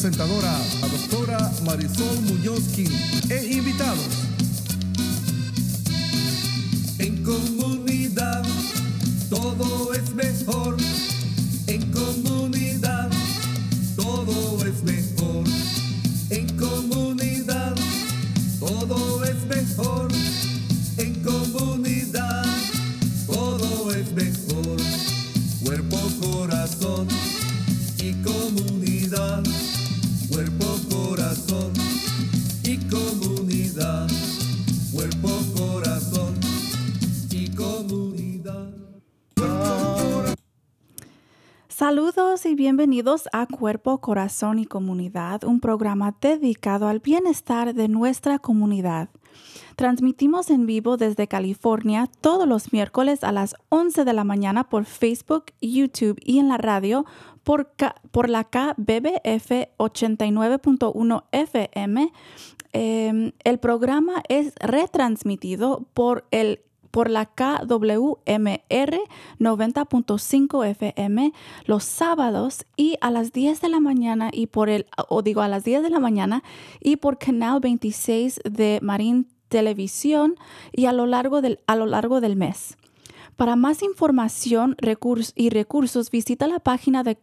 presentadora, la doctora Marisol Muñozki, e Saludos y bienvenidos a Cuerpo, Corazón y Comunidad, un programa dedicado al bienestar de nuestra comunidad. Transmitimos en vivo desde California todos los miércoles a las 11 de la mañana por Facebook, YouTube y en la radio por, K- por la KBBF 89.1 FM. El programa es retransmitido por el por la KWMR 90.5 FM los sábados y a las 10 de la mañana y por el o digo a las 10 de la mañana y por canal 26 de Marín Televisión y a lo largo del a lo largo del mes. Para más información recursos y recursos visita la página de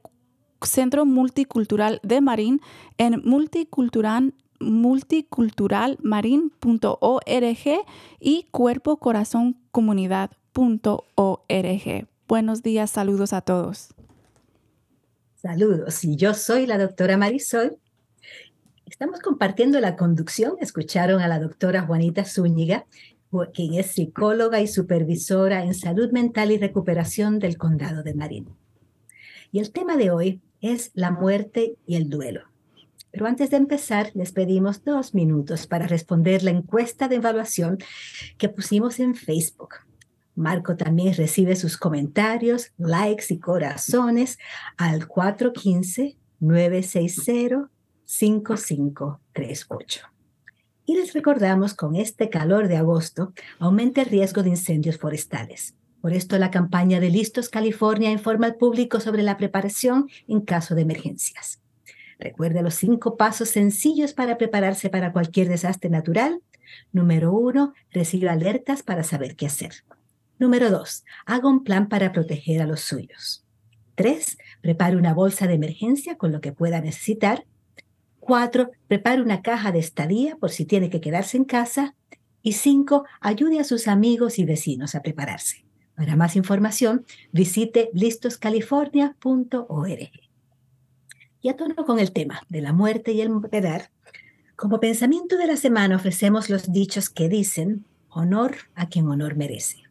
Centro Multicultural de Marín en multicultural multiculturalmarin.org y cuerpocorazoncomunidad.org. Buenos días, saludos a todos. Saludos, y yo soy la doctora Marisol. Estamos compartiendo la conducción. Escucharon a la doctora Juanita Zúñiga, quien es psicóloga y supervisora en salud mental y recuperación del condado de Marín. Y el tema de hoy es la muerte y el duelo. Pero antes de empezar, les pedimos dos minutos para responder la encuesta de evaluación que pusimos en Facebook. Marco también recibe sus comentarios, likes y corazones al 415-960-5538. Y les recordamos, con este calor de agosto, aumenta el riesgo de incendios forestales. Por esto, la campaña de Listos California informa al público sobre la preparación en caso de emergencias. Recuerde los cinco pasos sencillos para prepararse para cualquier desastre natural. Número uno, reciba alertas para saber qué hacer. Número dos, haga un plan para proteger a los suyos. Tres, prepare una bolsa de emergencia con lo que pueda necesitar. Cuatro, prepare una caja de estadía por si tiene que quedarse en casa. Y cinco, ayude a sus amigos y vecinos a prepararse. Para más información, visite listoscalifornia.org. Y a tono con el tema de la muerte y el moderar, como pensamiento de la semana ofrecemos los dichos que dicen honor a quien honor merece.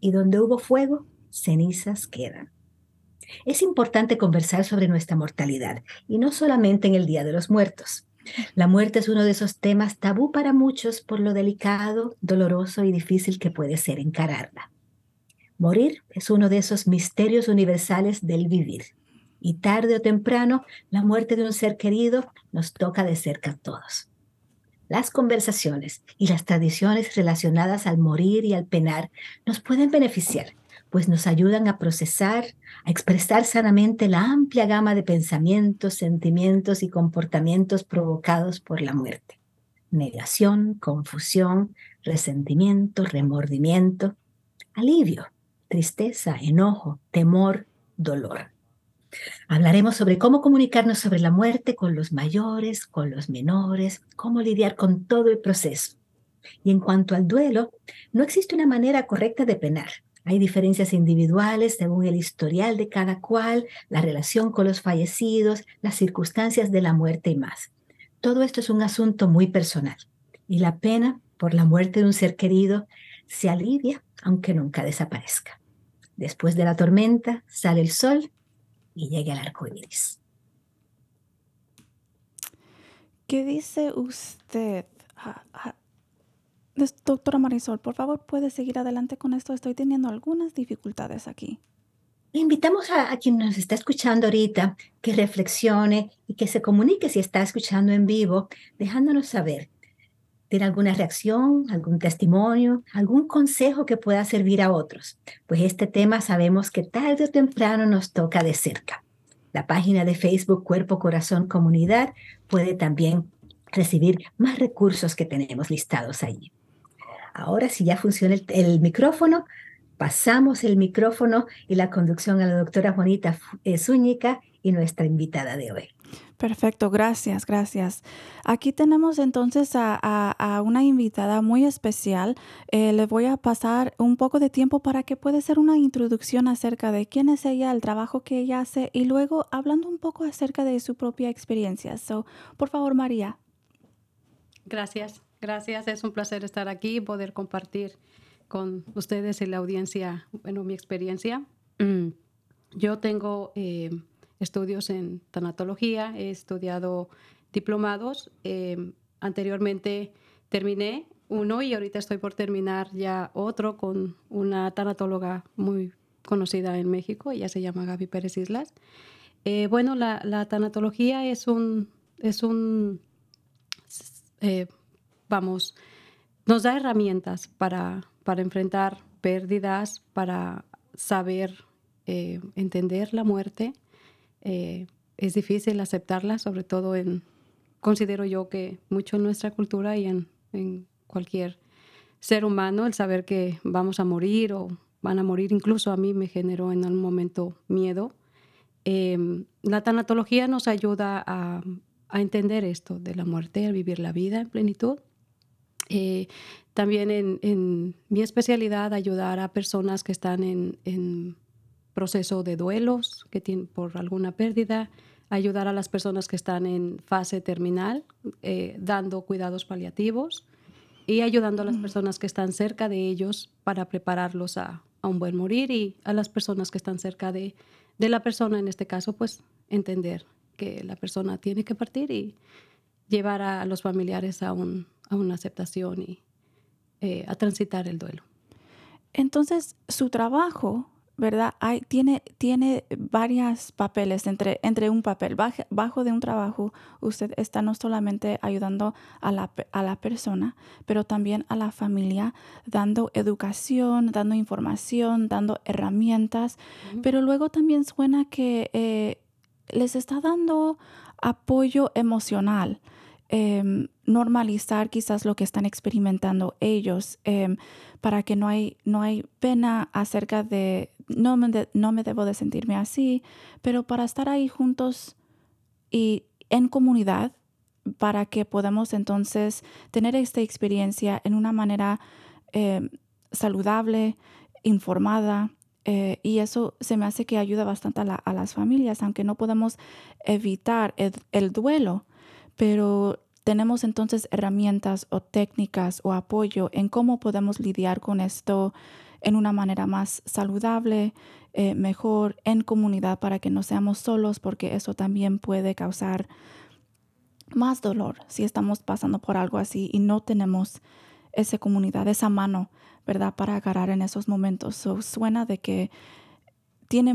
Y donde hubo fuego, cenizas quedan. Es importante conversar sobre nuestra mortalidad y no solamente en el Día de los Muertos. La muerte es uno de esos temas tabú para muchos por lo delicado, doloroso y difícil que puede ser encararla. Morir es uno de esos misterios universales del vivir. Y tarde o temprano, la muerte de un ser querido nos toca de cerca a todos. Las conversaciones y las tradiciones relacionadas al morir y al penar nos pueden beneficiar, pues nos ayudan a procesar, a expresar sanamente la amplia gama de pensamientos, sentimientos y comportamientos provocados por la muerte. Negación, confusión, resentimiento, remordimiento, alivio, tristeza, enojo, temor, dolor. Hablaremos sobre cómo comunicarnos sobre la muerte con los mayores, con los menores, cómo lidiar con todo el proceso. Y en cuanto al duelo, no existe una manera correcta de penar. Hay diferencias individuales según el historial de cada cual, la relación con los fallecidos, las circunstancias de la muerte y más. Todo esto es un asunto muy personal. Y la pena por la muerte de un ser querido se alivia aunque nunca desaparezca. Después de la tormenta sale el sol y llega el arco iris. ¿Qué dice usted? Ah, ah, doctora Marisol, por favor, puede seguir adelante con esto. Estoy teniendo algunas dificultades aquí. invitamos a, a, quien nos está escuchando ahorita que reflexione y que se comunique si está escuchando en vivo, dejándonos saber ¿Tiene alguna reacción, algún testimonio, algún consejo que pueda servir a otros? Pues este tema sabemos que tarde o temprano nos toca de cerca. La página de Facebook Cuerpo Corazón Comunidad puede también recibir más recursos que tenemos listados allí. Ahora, si ya funciona el, el micrófono, pasamos el micrófono y la conducción a la doctora Juanita Zúñiga y nuestra invitada de hoy. Perfecto, gracias, gracias. Aquí tenemos entonces a, una invitada muy especial. Eh, le voy a pasar un poco de tiempo para que pueda hacer una introducción acerca de quién es ella, el trabajo que ella hace y luego hablando un poco acerca de su propia experiencia. So, por favor, María. Gracias, gracias. Es un placer estar aquí y poder compartir con ustedes y la audiencia, bueno, mi experiencia. Mm, yo tengo... Eh, estudios en tanatología, he estudiado diplomados. Eh, anteriormente terminé uno y ahorita estoy por terminar ya otro con una tanatóloga muy conocida en México, ella se llama Gaby Pérez Islas. Eh, bueno, la, tanatología es un, es un eh, vamos, nos da herramientas para, para enfrentar pérdidas, para saber entender la muerte eh, es difícil aceptarla, sobre todo en, considero yo que mucho en nuestra cultura y en, cualquier ser humano, el saber que vamos a morir o van a morir, incluso a mí me generó en algún momento miedo. Em, la tanatología nos ayuda a, entender esto de la muerte, a vivir la vida en plenitud. Eh, también en, mi especialidad, ayudar a personas que están en proceso de duelos que tienen por alguna pérdida, ayudar a las personas que están en fase terminal, eh, dando cuidados paliativos y ayudando a las personas que están cerca de ellos para prepararlos a, un buen morir y a las personas que están cerca de, de, la persona, en este caso, pues entender que la persona tiene que partir y llevar a los familiares a, un, a una aceptación y eh, a transitar el duelo. Entonces, su trabajo ¿verdad? Hay, tiene, tiene varios papeles entre, entre un papel. Bajo, de un trabajo, usted está no solamente ayudando a la, a la persona, pero también a la familia, dando educación, dando información, dando herramientas, pero luego también suena que eh, les está dando apoyo emocional. Em, normalizar quizás lo que están experimentando ellos em, para que no hay, no hay pena acerca de, no me, no me debo de sentirme así, pero para estar ahí juntos y en comunidad para que podamos entonces tener esta experiencia en una manera eh, saludable, informada. Eh, y eso se me hace que ayuda bastante a, las familias, aunque no podemos evitar el duelo, pero tenemos entonces herramientas o técnicas o apoyo en cómo podemos lidiar con esto en una manera más saludable, eh, mejor en comunidad para que no seamos solos, porque eso también puede causar más dolor si estamos pasando por algo así y no tenemos esa comunidad, esa mano, ¿verdad? Para agarrar en esos momentos. suena de que tiene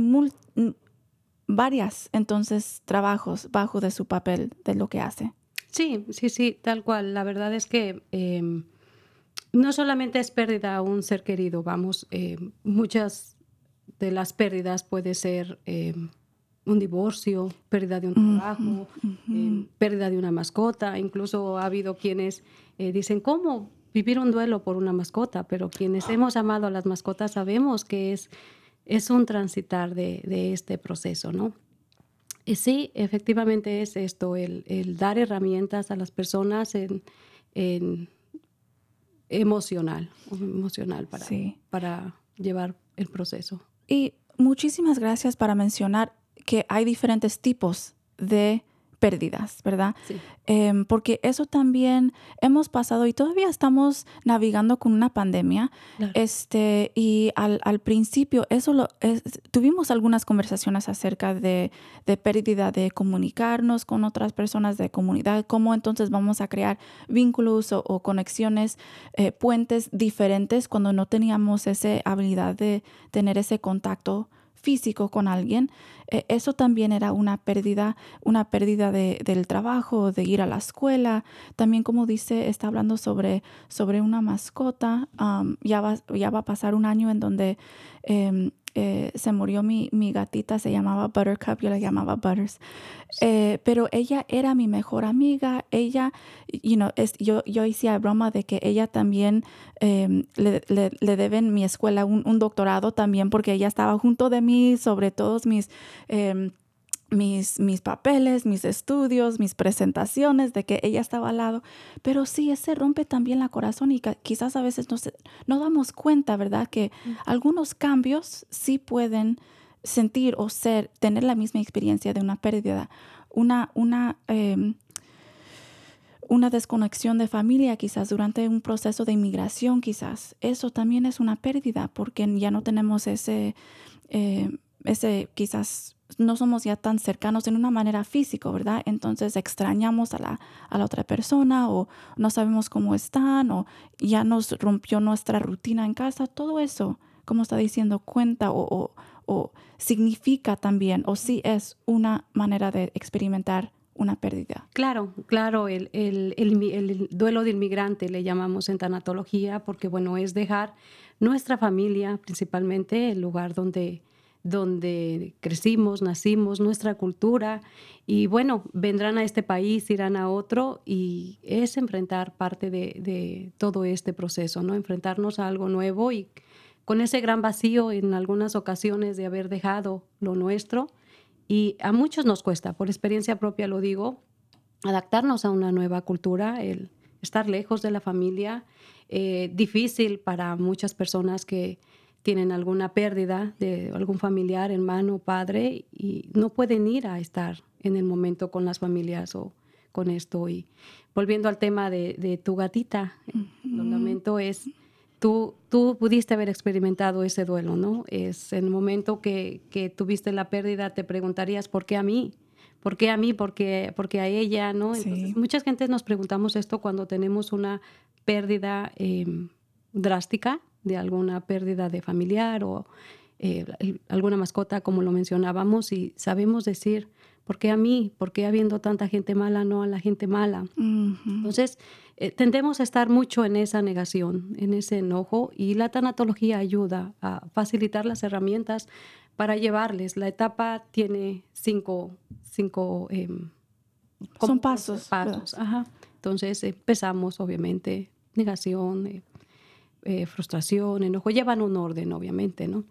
varias entonces trabajos bajo de su papel de lo que hace. Sí, sí, sí, tal cual. La verdad es que em, no solamente es pérdida a un ser querido, vamos, eh, muchas de las pérdidas puede ser eh, un divorcio, pérdida de un trabajo, eh, pérdida de una mascota, incluso ha habido quienes dicen, ¿cómo vivir un duelo por una mascota? Pero quienes hemos amado a las mascotas sabemos que es, es un transitar de, de este proceso, ¿no? Eh, sí, efectivamente es esto, el, el dar herramientas a las personas en, en emocional, emocional para, Sí. para llevar el proceso. Y muchísimas gracias para mencionar que hay diferentes tipos de pérdidas, ¿verdad? Sí. Em, porque eso también hemos pasado y todavía estamos navegando con una pandemia. Claro. Este, y al, al principio, eso lo, es- tuvimos algunas conversaciones acerca de, de pérdida de comunicarnos con otras personas de comunidad, cómo entonces vamos a crear vínculos o, o conexiones, eh, puentes diferentes cuando no teníamos esa habilidad de tener ese contacto físico con alguien. Eh, eso también era una pérdida, una pérdida de- del trabajo, de ir a la escuela. También, como dice, está hablando sobre, sobre una mascota. Ya, va, ya va a pasar un año en donde em, eh, se murió mi, mi gatita, se llamaba Buttercup, yo la llamaba Butters. Eh, pero ella era mi mejor amiga. Ella, you know, es, yo, yo hice broma de que ella también em, le, le, le deben mi escuela un, un doctorado también porque ella estaba junto de mí sobre todos mis... mis, mis papeles, mis estudios, mis presentaciones, de que ella estaba al lado. Pero sí, ese rompe también la corazón y quizás a veces no, se- no damos cuenta, ¿verdad? Que algunos cambios sí pueden sentir o ser, tener la misma experiencia de una pérdida. Una, una, em, una desconexión de familia quizás durante un proceso de inmigración quizás. Eso también es una pérdida porque ya no tenemos ese, eh, ese quizás no somos ya tan cercanos en una manera física, ¿verdad? Entonces extrañamos a la, a la otra persona o no sabemos cómo están o ya nos rompió nuestra rutina en casa. Todo eso, como está diciendo, cuenta o, o- o significa también o sí es una manera de experimentar una pérdida. Claro, claro, el, el- el el duelo del inmigrante le llamamos en tanatología porque, bueno, es dejar nuestra familia, principalmente el lugar donde, donde crecimos, nacimos, nuestra cultura, y bueno, vendrán a este país, irán a otro, y es enfrentar parte de, todo este proceso, ¿no? Enfrentarnos a algo nuevo y con ese gran vacío en algunas ocasiones de haber dejado lo nuestro. Y a muchos nos cuesta, por experiencia propia lo digo, adaptarnos a una nueva cultura, el estar lejos de la familia, eh, difícil para muchas personas que tienen alguna pérdida de algún familiar, hermano, padre, y no pueden ir a estar en el momento con las familias o con esto. Y volviendo al tema de, de tu gatita, lo lamento, es tú, tú pudiste haber experimentado ese duelo, ¿no? Es en el momento que, que tuviste la pérdida, te preguntarías, ¿por qué a mí? ¿Por qué a mí? ¿Por qué, por qué a ella? ¿no? Sí. Entonces, muchas gentes nos preguntamos esto cuando tenemos una pérdida eh, drástica de alguna pérdida de familiar o eh, alguna mascota, como lo mencionábamos, y sabemos decir, ¿por qué a mí? ¿Por qué habiendo tanta gente mala, no a la gente mala? Ujú. Entonces, eh, tendemos a estar mucho en esa negación, en ese enojo, y la tanatología ayuda a facilitar las herramientas para llevarles. La etapa tiene cinco, cinco em, Son pasos, pasos. Ajá. Entonces, empezamos, obviamente, negación, eh, frustración, enojo, llevan un orden, obviamente, ¿no?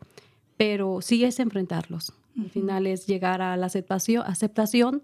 Pero sí es enfrentarlos. Al final es llegar a la aceptación. aceptación.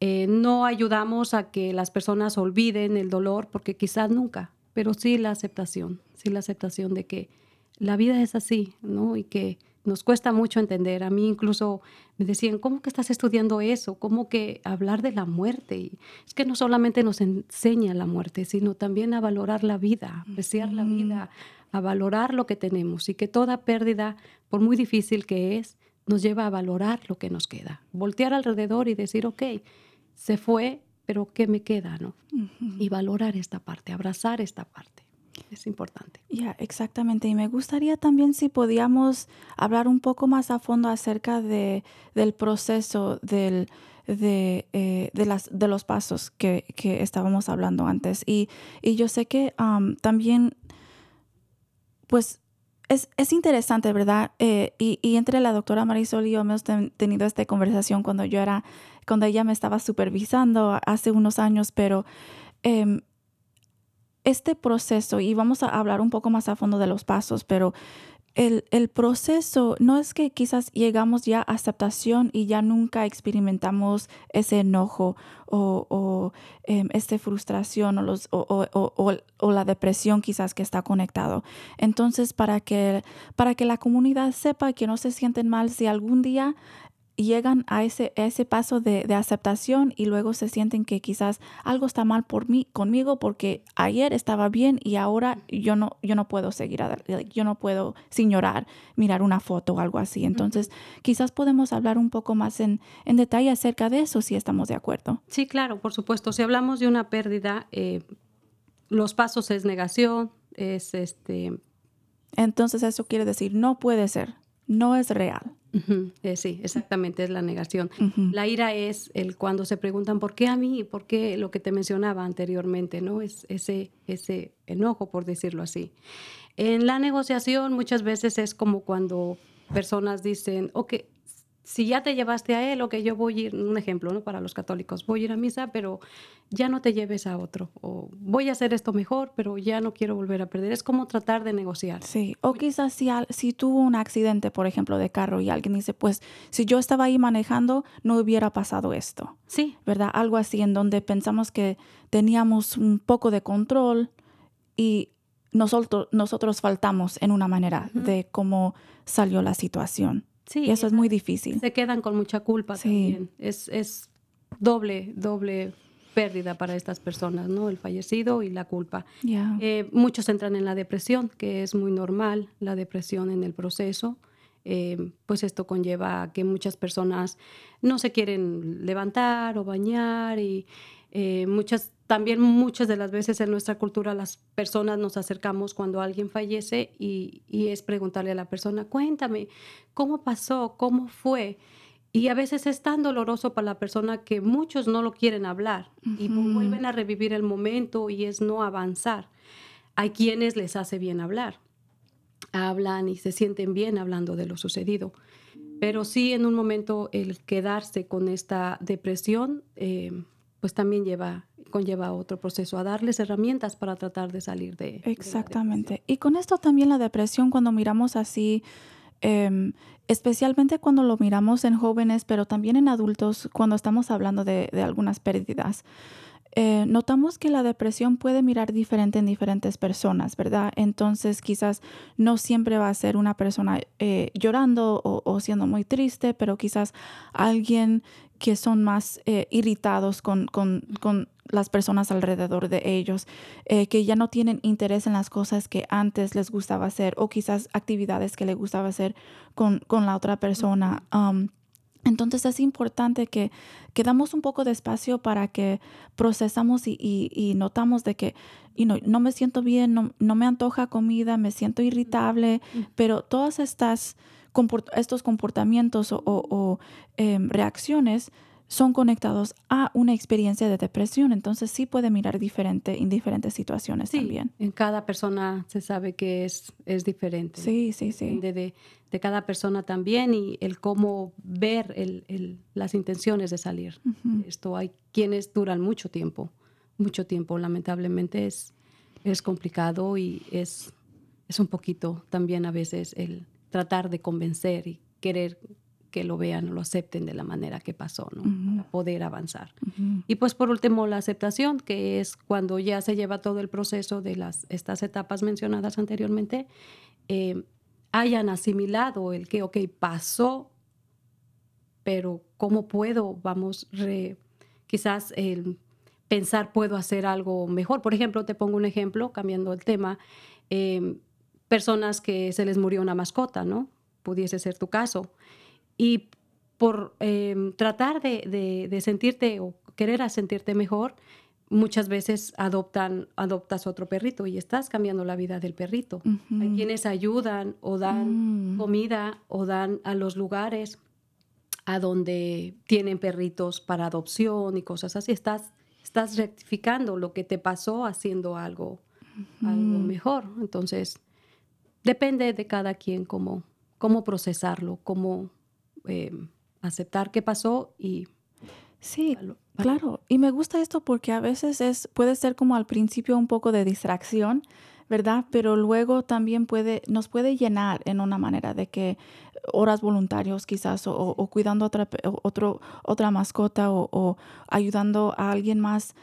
Eh, no ayudamos a que las personas olviden el dolor, porque quizás nunca, pero sí la aceptación, sí la aceptación de que la vida es así, ¿no? Y que nos cuesta mucho entender. A mí incluso me decían, ¿cómo que estás estudiando eso? ¿Cómo que hablar de la muerte? Y es que no solamente nos enseña la muerte, sino también a valorar la vida, a apreciar la vida, a valorar lo que tenemos y que toda pérdida, por muy difícil que es, nos lleva a valorar lo que nos queda. Voltear alrededor y decir, ok, se fue, pero ¿qué me queda? ¿no? Y valorar esta parte, abrazar esta parte. Es importante. Ya, exactamente. Y me gustaría también si podíamos hablar un poco más a fondo acerca de, del proceso del, de, eh, de, las, de los pasos que, que estábamos hablando antes. Y, y yo sé que am, también, pues, es, es interesante, ¿verdad? Eh, y, y entre la doctora Marisol y yo hemos ten- tenido esta conversación cuando yo era, cuando ella me estaba supervisando hace unos años, pero... em, este proceso, y vamos a hablar un poco más a fondo de los pasos, pero el, el, proceso no es que quizás llegamos ya a aceptación y ya nunca experimentamos ese enojo o, o eh, esta frustración o, o, la depresión quizás que está conectado. Entonces, para que, para que la comunidad sepa que no se sienten mal si algún día llegan a ese, ese paso de, de, aceptación y luego se sienten que quizás algo está mal por mí, conmigo porque ayer estaba bien y ahora yo no, yo no puedo seguir, yo no puedo sin llorar, mirar una foto o algo así. Entonces, quizás podemos hablar un poco más en, en, detalle acerca de eso si estamos de acuerdo. Sí, claro, por supuesto. Si hablamos de una pérdida, eh, los pasos es negación, es este... Entonces eso quiere decir, no puede ser, no es real. Eh, sí, exactamente, es la negación. La ira es el cuando se preguntan por qué a mí, por qué lo que te mencionaba anteriormente, ¿no? Es ese, ese enojo, por decirlo así. En la negociación muchas veces es como cuando personas dicen, ok, si ya te llevaste a él, o que yo voy a ir, un ejemplo, ¿no? Para los católicos, voy a ir a misa, pero ya no te lleves a otro. O voy a hacer esto mejor, pero ya no quiero volver a perder. Es como tratar de negociar. Sí, o quizás si, si tuvo un accidente, por ejemplo, de carro y alguien dice, pues si yo estaba ahí manejando, no hubiera pasado esto. Sí. ¿Verdad? Algo así en donde pensamos que teníamos un poco de control y nosotros, nosotros faltamos en una manera de cómo salió la situación. Sí, y eso es muy difícil. Se quedan con mucha culpa también. Es, es doble, doble pérdida para estas personas, ¿no? El fallecido y la culpa. Eh, muchos entran en la depresión, que es muy normal, la depresión en el proceso. Eh, pues esto conlleva a que muchas personas no se quieren levantar o bañar y eh, muchas también muchas de las veces en nuestra cultura las personas nos acercamos cuando alguien fallece y, es preguntarle a la persona, cuéntame, ¿cómo pasó? ¿Cómo fue? Y a veces es tan doloroso para la persona que muchos no lo quieren hablar y vuelven a revivir el momento y es no avanzar. Hay quienes les hace bien hablar, hablan y se sienten bien hablando de lo sucedido. Pero sí en un momento el quedarse con esta depresión, eh, pues también lleva conlleva otro proceso, a darles herramientas para tratar de salir de... Exactamente. y con esto también la depresión, cuando miramos así, em, especialmente cuando lo miramos en jóvenes, pero también en adultos, cuando estamos hablando de, de algunas pérdidas. Eh, notamos que la depresión puede mirar diferente en diferentes personas, ¿verdad? Entonces quizás no siempre va a ser una persona eh, llorando o, siendo muy triste, pero quizás alguien que son más eh, irritados con, con, con, las personas alrededor de ellos, que ya no tienen interés en las cosas que antes les gustaba hacer o quizás actividades que les gustaba hacer con, con la otra persona. Entonces es importante que, que, damos un poco de espacio para que procesamos y, y, notamos de que no me siento bien, no, no, me antoja comida, me siento irritable, pero todas estas estos comportamientos o, o, em, reacciones son conectados a una experiencia de depresión, entonces sí puede mirar diferente en diferentes situaciones sí, también. En cada persona se sabe que es, es diferente. Sí, sí, sí. Depende de, de, cada persona también y el cómo ver el, el, las intenciones de salir. Esto hay quienes duran mucho tiempo, mucho tiempo. Lamentablemente es, es complicado y es, es un poquito también a veces el tratar de convencer y querer que lo vean o lo acepten de la manera que pasó, ¿no? Para poder avanzar. Y pues por último, la aceptación, que es cuando ya se lleva todo el proceso de las, estas etapas mencionadas anteriormente, eh, hayan asimilado el que, ok, pasó, pero ¿cómo puedo, vamos, quizás el pensar puedo hacer algo mejor? Por ejemplo, te pongo un ejemplo, cambiando el tema, eh, personas que se les murió una mascota, ¿no? Pudiese ser tu caso y por em, tratar de, sentirte o querer sentirte mejor, muchas veces adoptan, adoptas otro perrito y estás cambiando la vida del perrito. Hay quienes ayudan o dan mm. comida o dan a los lugares a donde tienen perritos para adopción y cosas así. Estás, estás rectificando lo que te pasó haciendo algo, algo mejor. Entonces, depende de cada quien cómo, cómo procesarlo, cómo eh, aceptar qué pasó y... Sí, claro. Y me gusta esto porque a veces es, puede ser como al principio un poco de distracción, ¿verdad? Pero luego también puede, nos puede llenar en una manera de que horas voluntarios quizás o, cuidando otra, otro, otra mascota o, o ayudando a alguien más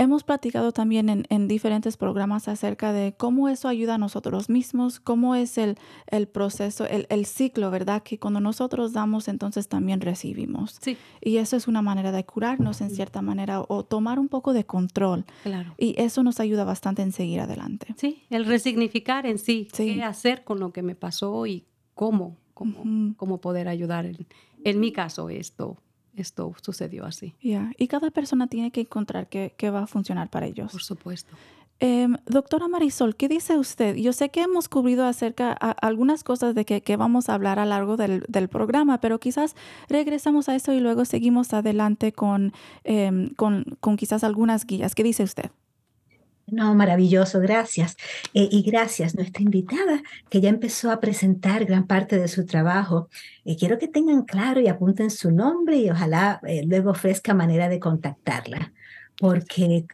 Hemos platicado también en, diferentes programas acerca de cómo eso ayuda a nosotros mismos, cómo es el, el proceso, el, ciclo, ¿verdad? Que cuando nosotros damos, entonces también recibimos. Sí. Y eso es una manera de curarnos en cierta manera o tomar un poco de control. Claro. Y eso nos ayuda bastante en seguir adelante. Sí, el resignificar en sí, qué hacer con lo que me pasó y cómo, cómo, cómo poder ayudar. En, en mi caso, esto esto sucedió así. Ya, y cada persona tiene que encontrar qué, va a funcionar para ellos. Por supuesto. Em, doctora Marisol, ¿qué dice usted? Yo sé que hemos cubrido acerca algunas cosas de que, vamos a hablar a lo largo del, programa, pero quizás regresamos a eso y luego seguimos adelante con, em, con, con quizás algunas guías. ¿Qué dice usted? No, maravilloso, gracias. Eh, y gracias, nuestra invitada, que ya empezó a presentar gran parte de su trabajo. Eh, quiero que tengan claro y apunten su nombre y ojalá eh, luego ofrezca manera de contactarla, porque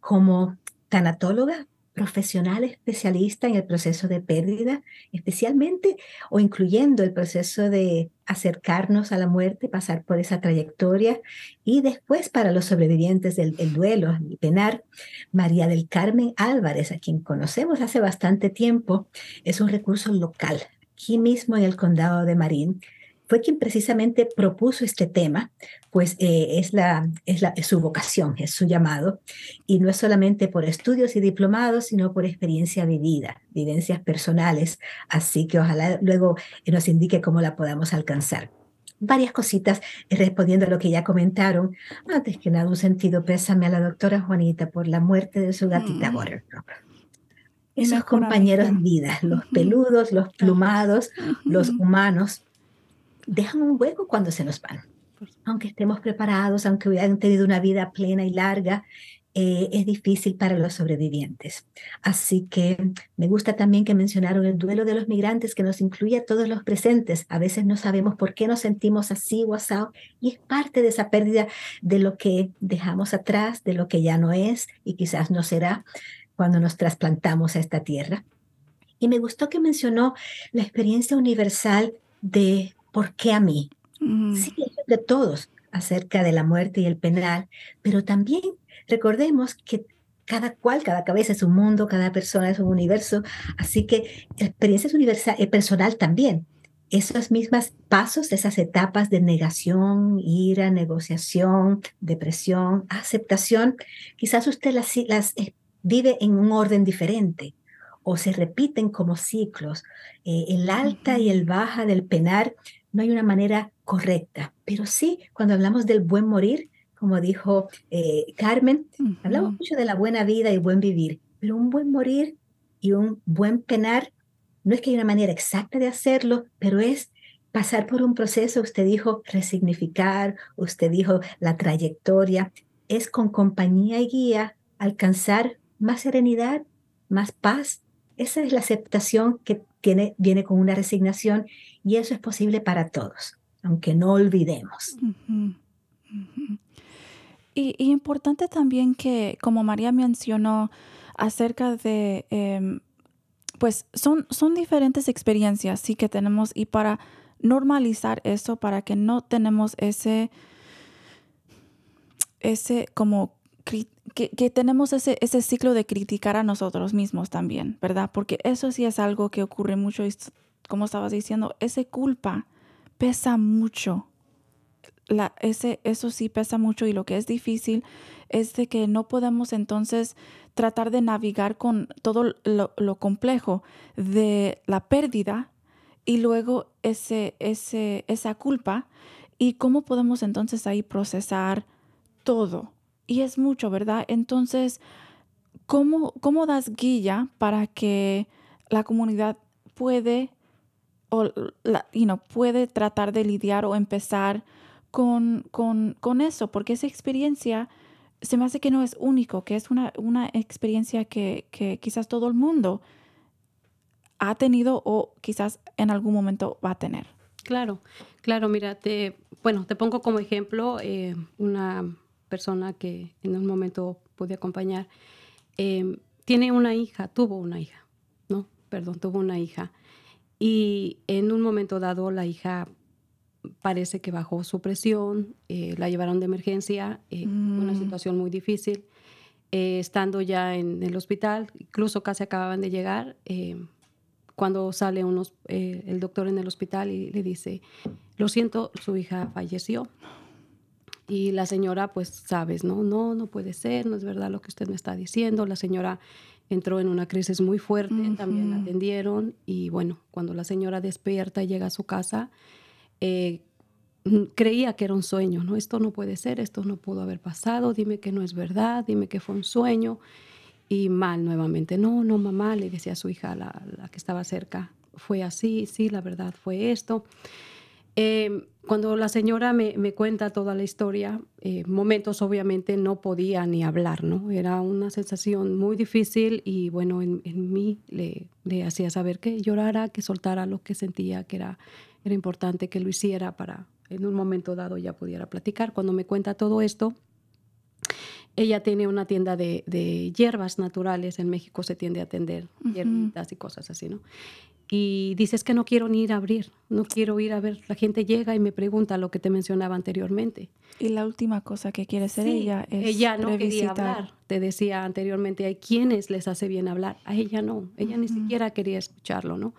como tanatóloga profesional especialista en el proceso de pérdida, especialmente o incluyendo el proceso de acercarnos a la muerte, pasar por esa trayectoria y después para los sobrevivientes del duelo, el penar, María del Carmen Álvarez, a quien conocemos hace bastante tiempo, es un recurso local aquí mismo en el condado de Marín, fue quien precisamente propuso este tema, pues eh, es, la, es, la, su vocación, es su llamado, y no es solamente por estudios y diplomados, sino por experiencia vivida, vivencias personales, así que ojalá luego nos indique cómo la podamos alcanzar. Varias cositas eh, respondiendo a lo que ya comentaron. Antes que nada, un sentido pésame a la doctora Juanita por la muerte de su gatita mm. Esos compañeros de vida, los peludos, los plumados, los humanos, dejan un hueco cuando se nos van. Aunque estemos preparados, aunque hubieran tenido una vida plena y larga, eh, es difícil para los sobrevivientes. Así que me gusta también que mencionaron el duelo de los migrantes que nos incluye a todos los presentes. A veces no sabemos por qué nos sentimos así o asado y es parte de esa pérdida de lo que dejamos atrás, de lo que ya no es y quizás no será cuando nos trasplantamos a esta tierra. Y me gustó que mencionó la experiencia universal de ¿por qué a mí? Sí, de todos acerca de la muerte y el penal, pero también recordemos que cada cual, cada cabeza es un mundo, cada persona es un universo, así que la experiencia es universal, eh, personal también. Esos mismos pasos, esas etapas de negación, ira, negociación, depresión, aceptación, quizás usted las, las eh, vive en un orden diferente o se repiten como ciclos. Eh, el alta y el baja del penar no hay una manera correcta, pero sí, cuando hablamos del buen morir, como dijo eh, Carmen, hablamos mucho de la buena vida y buen vivir, pero un buen morir y un buen penar, no es que hay una manera exacta de hacerlo, pero es pasar por un proceso, usted dijo resignificar, usted dijo la trayectoria, es con compañía y guía alcanzar más serenidad, más paz. Esa es la aceptación que tiene, viene con una resignación y eso es posible para todos, aunque no olvidemos. Y, importante también que, como María mencionó, acerca de, em, pues son, son diferentes experiencias sí que tenemos y para normalizar eso, para que no tenemos ese, ese como que, tenemos ese, ese ciclo de criticar a nosotros mismos también, ¿verdad? Porque eso sí es algo que ocurre mucho como estabas diciendo, ese culpa pesa mucho. La, ese, eso sí pesa mucho y lo que es difícil es de que no podemos entonces tratar de navegar con todo lo, complejo de la pérdida y luego ese, ese, esa culpa y cómo podemos entonces ahí procesar todo. Y es mucho, ¿verdad? Entonces, ¿cómo, cómo das guía para que la comunidad puede o la, puede tratar de lidiar o empezar con, con, con, eso, porque esa experiencia se me hace que no es único, que es una, una experiencia que, que, quizás todo el mundo ha tenido o quizás en algún momento va a tener. Claro, claro, mira, te, bueno, te pongo como ejemplo eh, una persona que en un momento pude acompañar. Eh, tiene una hija, tuvo una hija, ¿no? Perdón, tuvo una hija. Y en un momento dado la hija parece que bajó su presión, eh, la llevaron de emergencia, eh, una Mm. situación muy difícil. Eh, estando ya en el hospital, incluso casi acababan de llegar, eh, cuando sale unos, eh, el doctor en el hospital y le dice, lo siento, su hija falleció. Y la señora, pues, sabes, ¿no? No, no puede ser, no es verdad lo que usted me está diciendo. La señora entró en una crisis muy fuerte, también la atendieron y bueno, cuando la señora despierta y llega a su casa, eh, creía que era un sueño, ¿no? Esto no puede ser, esto no pudo haber pasado, dime que no es verdad, dime que fue un sueño. Y mal nuevamente, no, no, mamá, le decía a su hija, la, la que estaba cerca, fue así, sí, la verdad fue esto. Eh, cuando la señora me, me cuenta toda la historia, eh, momentos obviamente no podía ni hablar, ¿no? Era una sensación muy difícil y bueno, en, en mí le, le hacía saber que llorara, que soltara lo que sentía, que era, era importante que lo hiciera para en un momento dado ya pudiera platicar. Cuando me cuenta todo esto, ella tiene una tienda de, de hierbas naturales. En México se tiende a atender hierbitas y cosas así, ¿no? Y dices que no quiero ni ir a abrir, no quiero ir a ver. La gente llega y me pregunta lo que te mencionaba anteriormente. Y la última cosa que quiere hacer Sí, ella es ella no quería revisitar. hablar. Te decía anteriormente, hay quienes les hace bien hablar, a ella no, ella ni siquiera quería escucharlo, ¿no?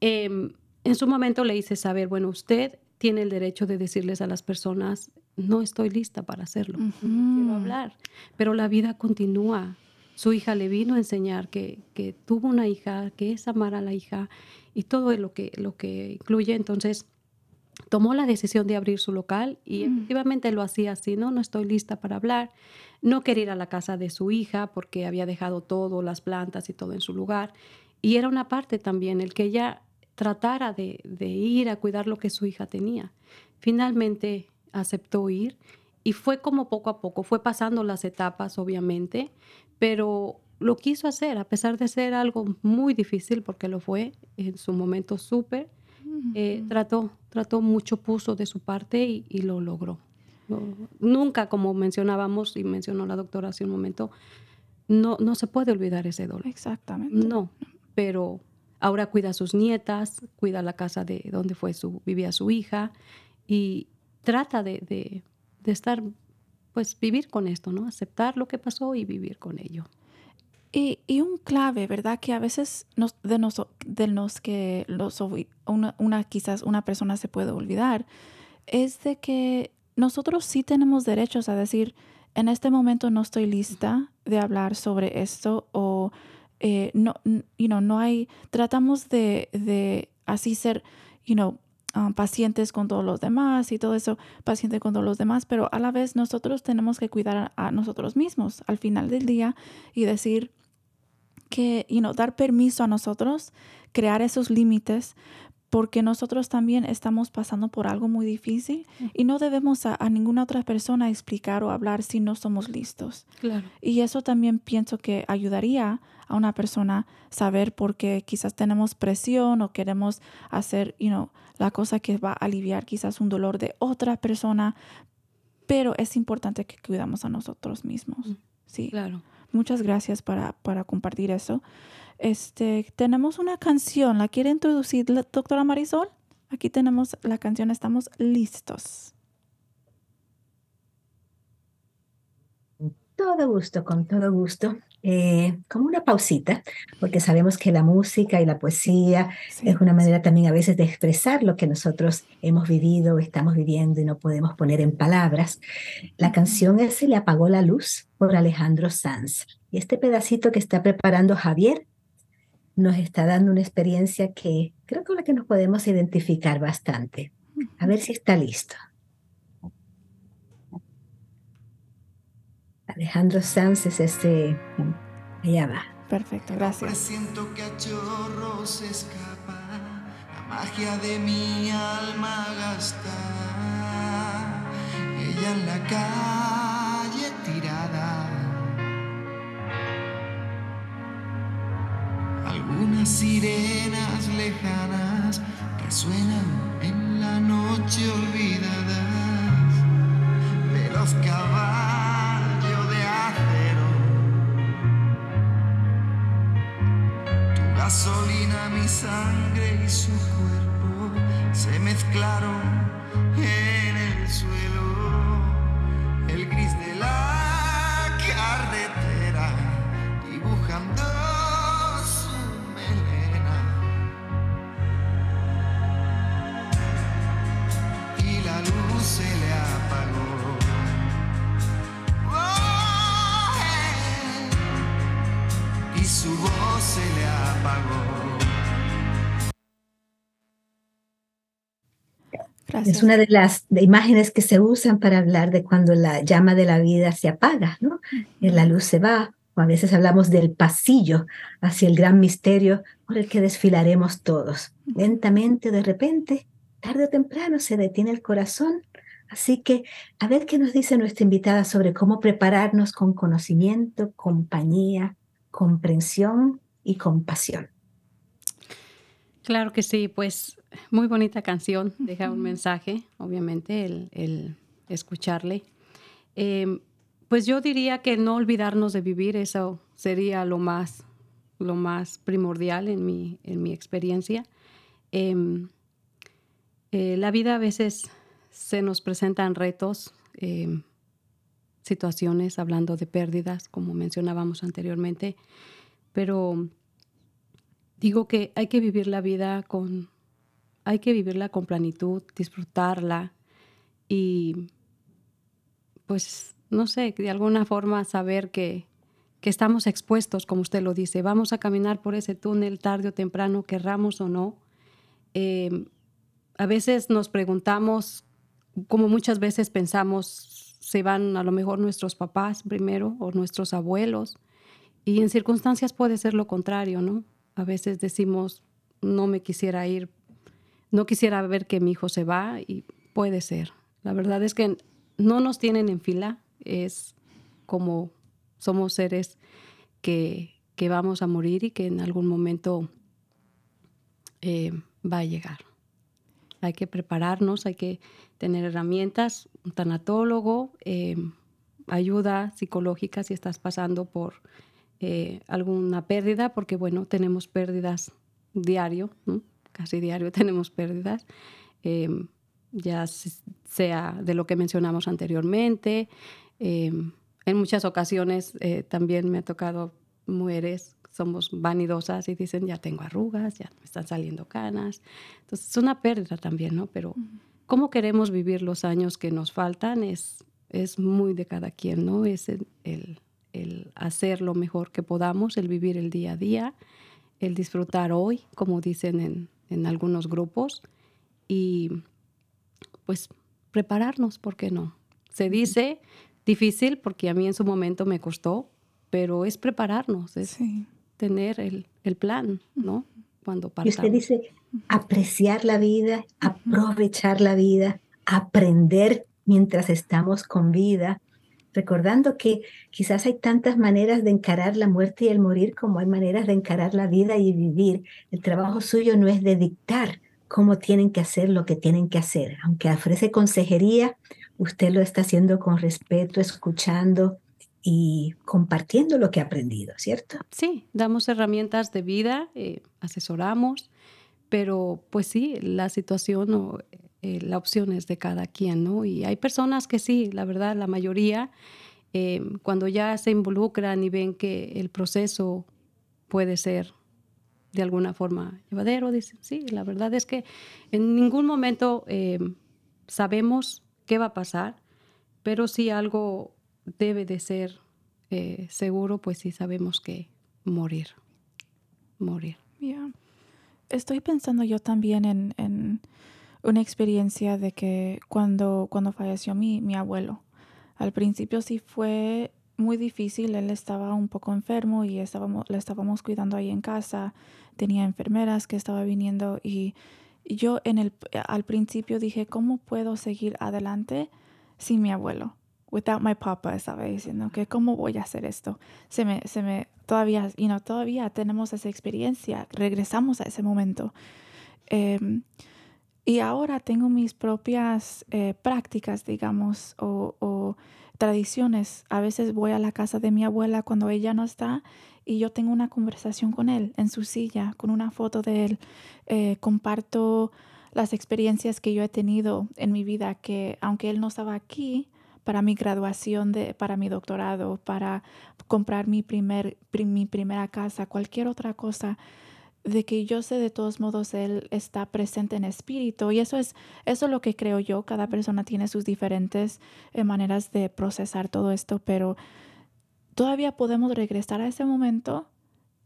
Em, en su momento le hice saber, bueno, usted tiene el derecho de decirles a las personas, no estoy lista para hacerlo, no quiero Ujú. hablar, pero la vida continúa. Su hija le vino a enseñar que, que tuvo una hija, que es amar a la hija y todo lo que, lo que incluye. Entonces, tomó la decisión de abrir su local y Mm. efectivamente lo hacía así, ¿no? No estoy lista para hablar. No quería ir a la casa de su hija porque había dejado todo, las plantas y todo en su lugar. Y era una parte también el que ella tratara de, de ir a cuidar lo que su hija tenía. Finalmente aceptó ir y fue como poco a poco, fue pasando las etapas, obviamente, pero lo quiso hacer, a pesar de ser algo muy difícil, porque lo fue en su momento súper, eh, trató, trató mucho, puso de su parte y, y lo logró. Lo- nunca, como mencionábamos y mencionó la doctora hace un momento, no, no se puede olvidar ese dolor. Exactamente. No, pero ahora cuida a sus nietas, cuida la casa de donde fue su, vivía su hija y trata de, de- de estar, pues vivir con esto, ¿no? Aceptar lo que pasó y vivir con ello. Y, y un clave, ¿verdad? Que a veces nos, de, nos, de los que los, una, una, quizás una persona se puede olvidar, es de que nosotros sí tenemos derechos a decir, en este momento no estoy lista de hablar sobre esto o eh, no, you know, no hay, tratamos de, de así ser, you know, ah, pacientes con todos los demás y todo eso, paciente con todos los demás, pero a la vez nosotros tenemos que cuidar a, a nosotros mismos al final del día y decir que, you know, dar permiso a nosotros, crear esos límites, porque nosotros también estamos pasando por algo muy difícil y no debemos a, a ninguna otra persona explicar o hablar si no somos listos. Claro. Y eso también pienso que ayudaría a una persona saber por qué quizás tenemos presión o queremos hacer, you know, la cosa que va a aliviar quizás un dolor de otra persona, pero es importante que cuidamos a nosotros mismos. Mm. Sí. Claro. Muchas gracias para, para compartir eso. Este, tenemos una canción, ¿la quiere introducir la doctora Marisol? Aquí tenemos la canción, estamos listos. Todo gusto, con todo gusto. Eh, como una pausita, porque sabemos que la música y la poesía Sí. es una manera también a veces de expresar lo que nosotros hemos vivido, estamos viviendo y no podemos poner en palabras. La canción es Se le apagó la luz por Alejandro Sanz. Y este pedacito que está preparando Javier nos está dando una experiencia que creo con la que nos podemos identificar bastante. A ver si está listo. Alejandro Sanz es este... Allá va. Perfecto, gracias. Presiento que a chorros se escapa la magia de mi alma gastada. Ella en la calle tirada. Algunas sirenas lejanas resuenan en la noche olvidadas. Veloz caballo de sangre y su cuerpo se mezclaron en el suelo. Es una de las imágenes que se usan para hablar de cuando la llama de la vida se apaga, ¿no? La luz se va, o a veces hablamos del pasillo hacia el gran misterio por el que desfilaremos todos. Lentamente, de repente, tarde o temprano se detiene el corazón. Así que a ver qué nos dice nuestra invitada sobre cómo prepararnos con conocimiento, compañía, comprensión y compasión. Claro que sí, pues muy bonita canción, deja un mensaje, obviamente, el, el escucharle. Eh, pues yo diría que no olvidarnos de vivir, eso sería lo más, lo más primordial en mi, en mi experiencia. Eh, eh, la vida a veces se nos presentan retos, eh, situaciones, hablando de pérdidas, como mencionábamos anteriormente, pero digo que hay que vivir la vida con, hay que vivirla con planitud, disfrutarla y pues no sé, de alguna forma saber que, que estamos expuestos, como usted lo dice, vamos a caminar por ese túnel tarde o temprano, querramos o no. Eh, a veces nos preguntamos, como muchas veces pensamos, se van a lo mejor nuestros papás primero o nuestros abuelos, y en circunstancias puede ser lo contrario, ¿no? A veces decimos, no me quisiera ir, no quisiera ver que mi hijo se va, y puede ser. La verdad es que no nos tienen en fila, es como somos seres que, que vamos a morir y que en algún momento eh, va a llegar. Hay que prepararnos, hay que tener herramientas, un tanatólogo, eh, ayuda psicológica si estás pasando por eh, alguna pérdida, porque bueno, tenemos pérdidas diario, ¿no? casi diario tenemos pérdidas, eh, ya sea de lo que mencionamos anteriormente. Eh, en muchas ocasiones eh, también me ha tocado mujeres, somos vanidosas y dicen, ya tengo arrugas, ya me están saliendo canas. Entonces es una pérdida también, ¿no? Pero cómo queremos vivir los años que nos faltan es, es muy de cada quien, ¿no? Es el, el, el hacer lo mejor que podamos, el vivir el día a día, el disfrutar hoy, como dicen en, en algunos grupos, y pues prepararnos, ¿por qué no? Se dice difícil porque a mí en su momento me costó, pero es prepararnos, es Sí. tener el, el plan, ¿no? Cuando Y partamos. usted dice apreciar la vida, aprovechar la vida, aprender mientras estamos con vida, recordando que quizás hay tantas maneras de encarar la muerte y el morir como hay maneras de encarar la vida y vivir. El trabajo suyo no es de dictar cómo tienen que hacer lo que tienen que hacer. Aunque ofrece consejería, usted lo está haciendo con respeto, escuchando y compartiendo lo que ha aprendido, ¿cierto? Sí, damos herramientas de vida, eh, asesoramos, pero pues sí, la situación o eh, la opción es de cada quien, ¿no? Y hay personas que sí, la verdad, la mayoría, eh, cuando ya se involucran y ven que el proceso puede ser de alguna forma llevadero, dicen, sí, la verdad es que en ningún momento eh, sabemos qué va a pasar, pero si algo debe de ser eh, seguro, pues sí sabemos que morir, morir. Yeah. Estoy pensando yo también en, en una experiencia de que cuando, cuando falleció mi, mi abuelo, al principio sí fue muy difícil, él estaba un poco enfermo y estábamos, le estábamos cuidando ahí en casa, tenía enfermeras que estaban viniendo y y yo en el, al principio dije, ¿cómo puedo seguir adelante sin mi abuelo? Without my papa, estaba diciendo que cómo voy a hacer esto. Se me, se me, todavía, y no, todavía tenemos esa experiencia, regresamos a ese momento. Em, y ahora tengo mis propias eh, prácticas, digamos, o, tradiciones. A veces voy a la casa de mi abuela cuando ella no está y yo tengo una conversación con él en su silla, con una foto de él. Eh, comparto las experiencias que yo he tenido en mi vida, que aunque él no estaba aquí para mi graduación, de, para mi doctorado, para comprar mi, primer, mi primera casa, cualquier otra cosa, de que yo sé de todos modos Él está presente en espíritu y eso es, eso es lo que creo yo. Cada persona tiene sus diferentes eh, maneras de procesar todo esto, pero todavía podemos regresar a ese momento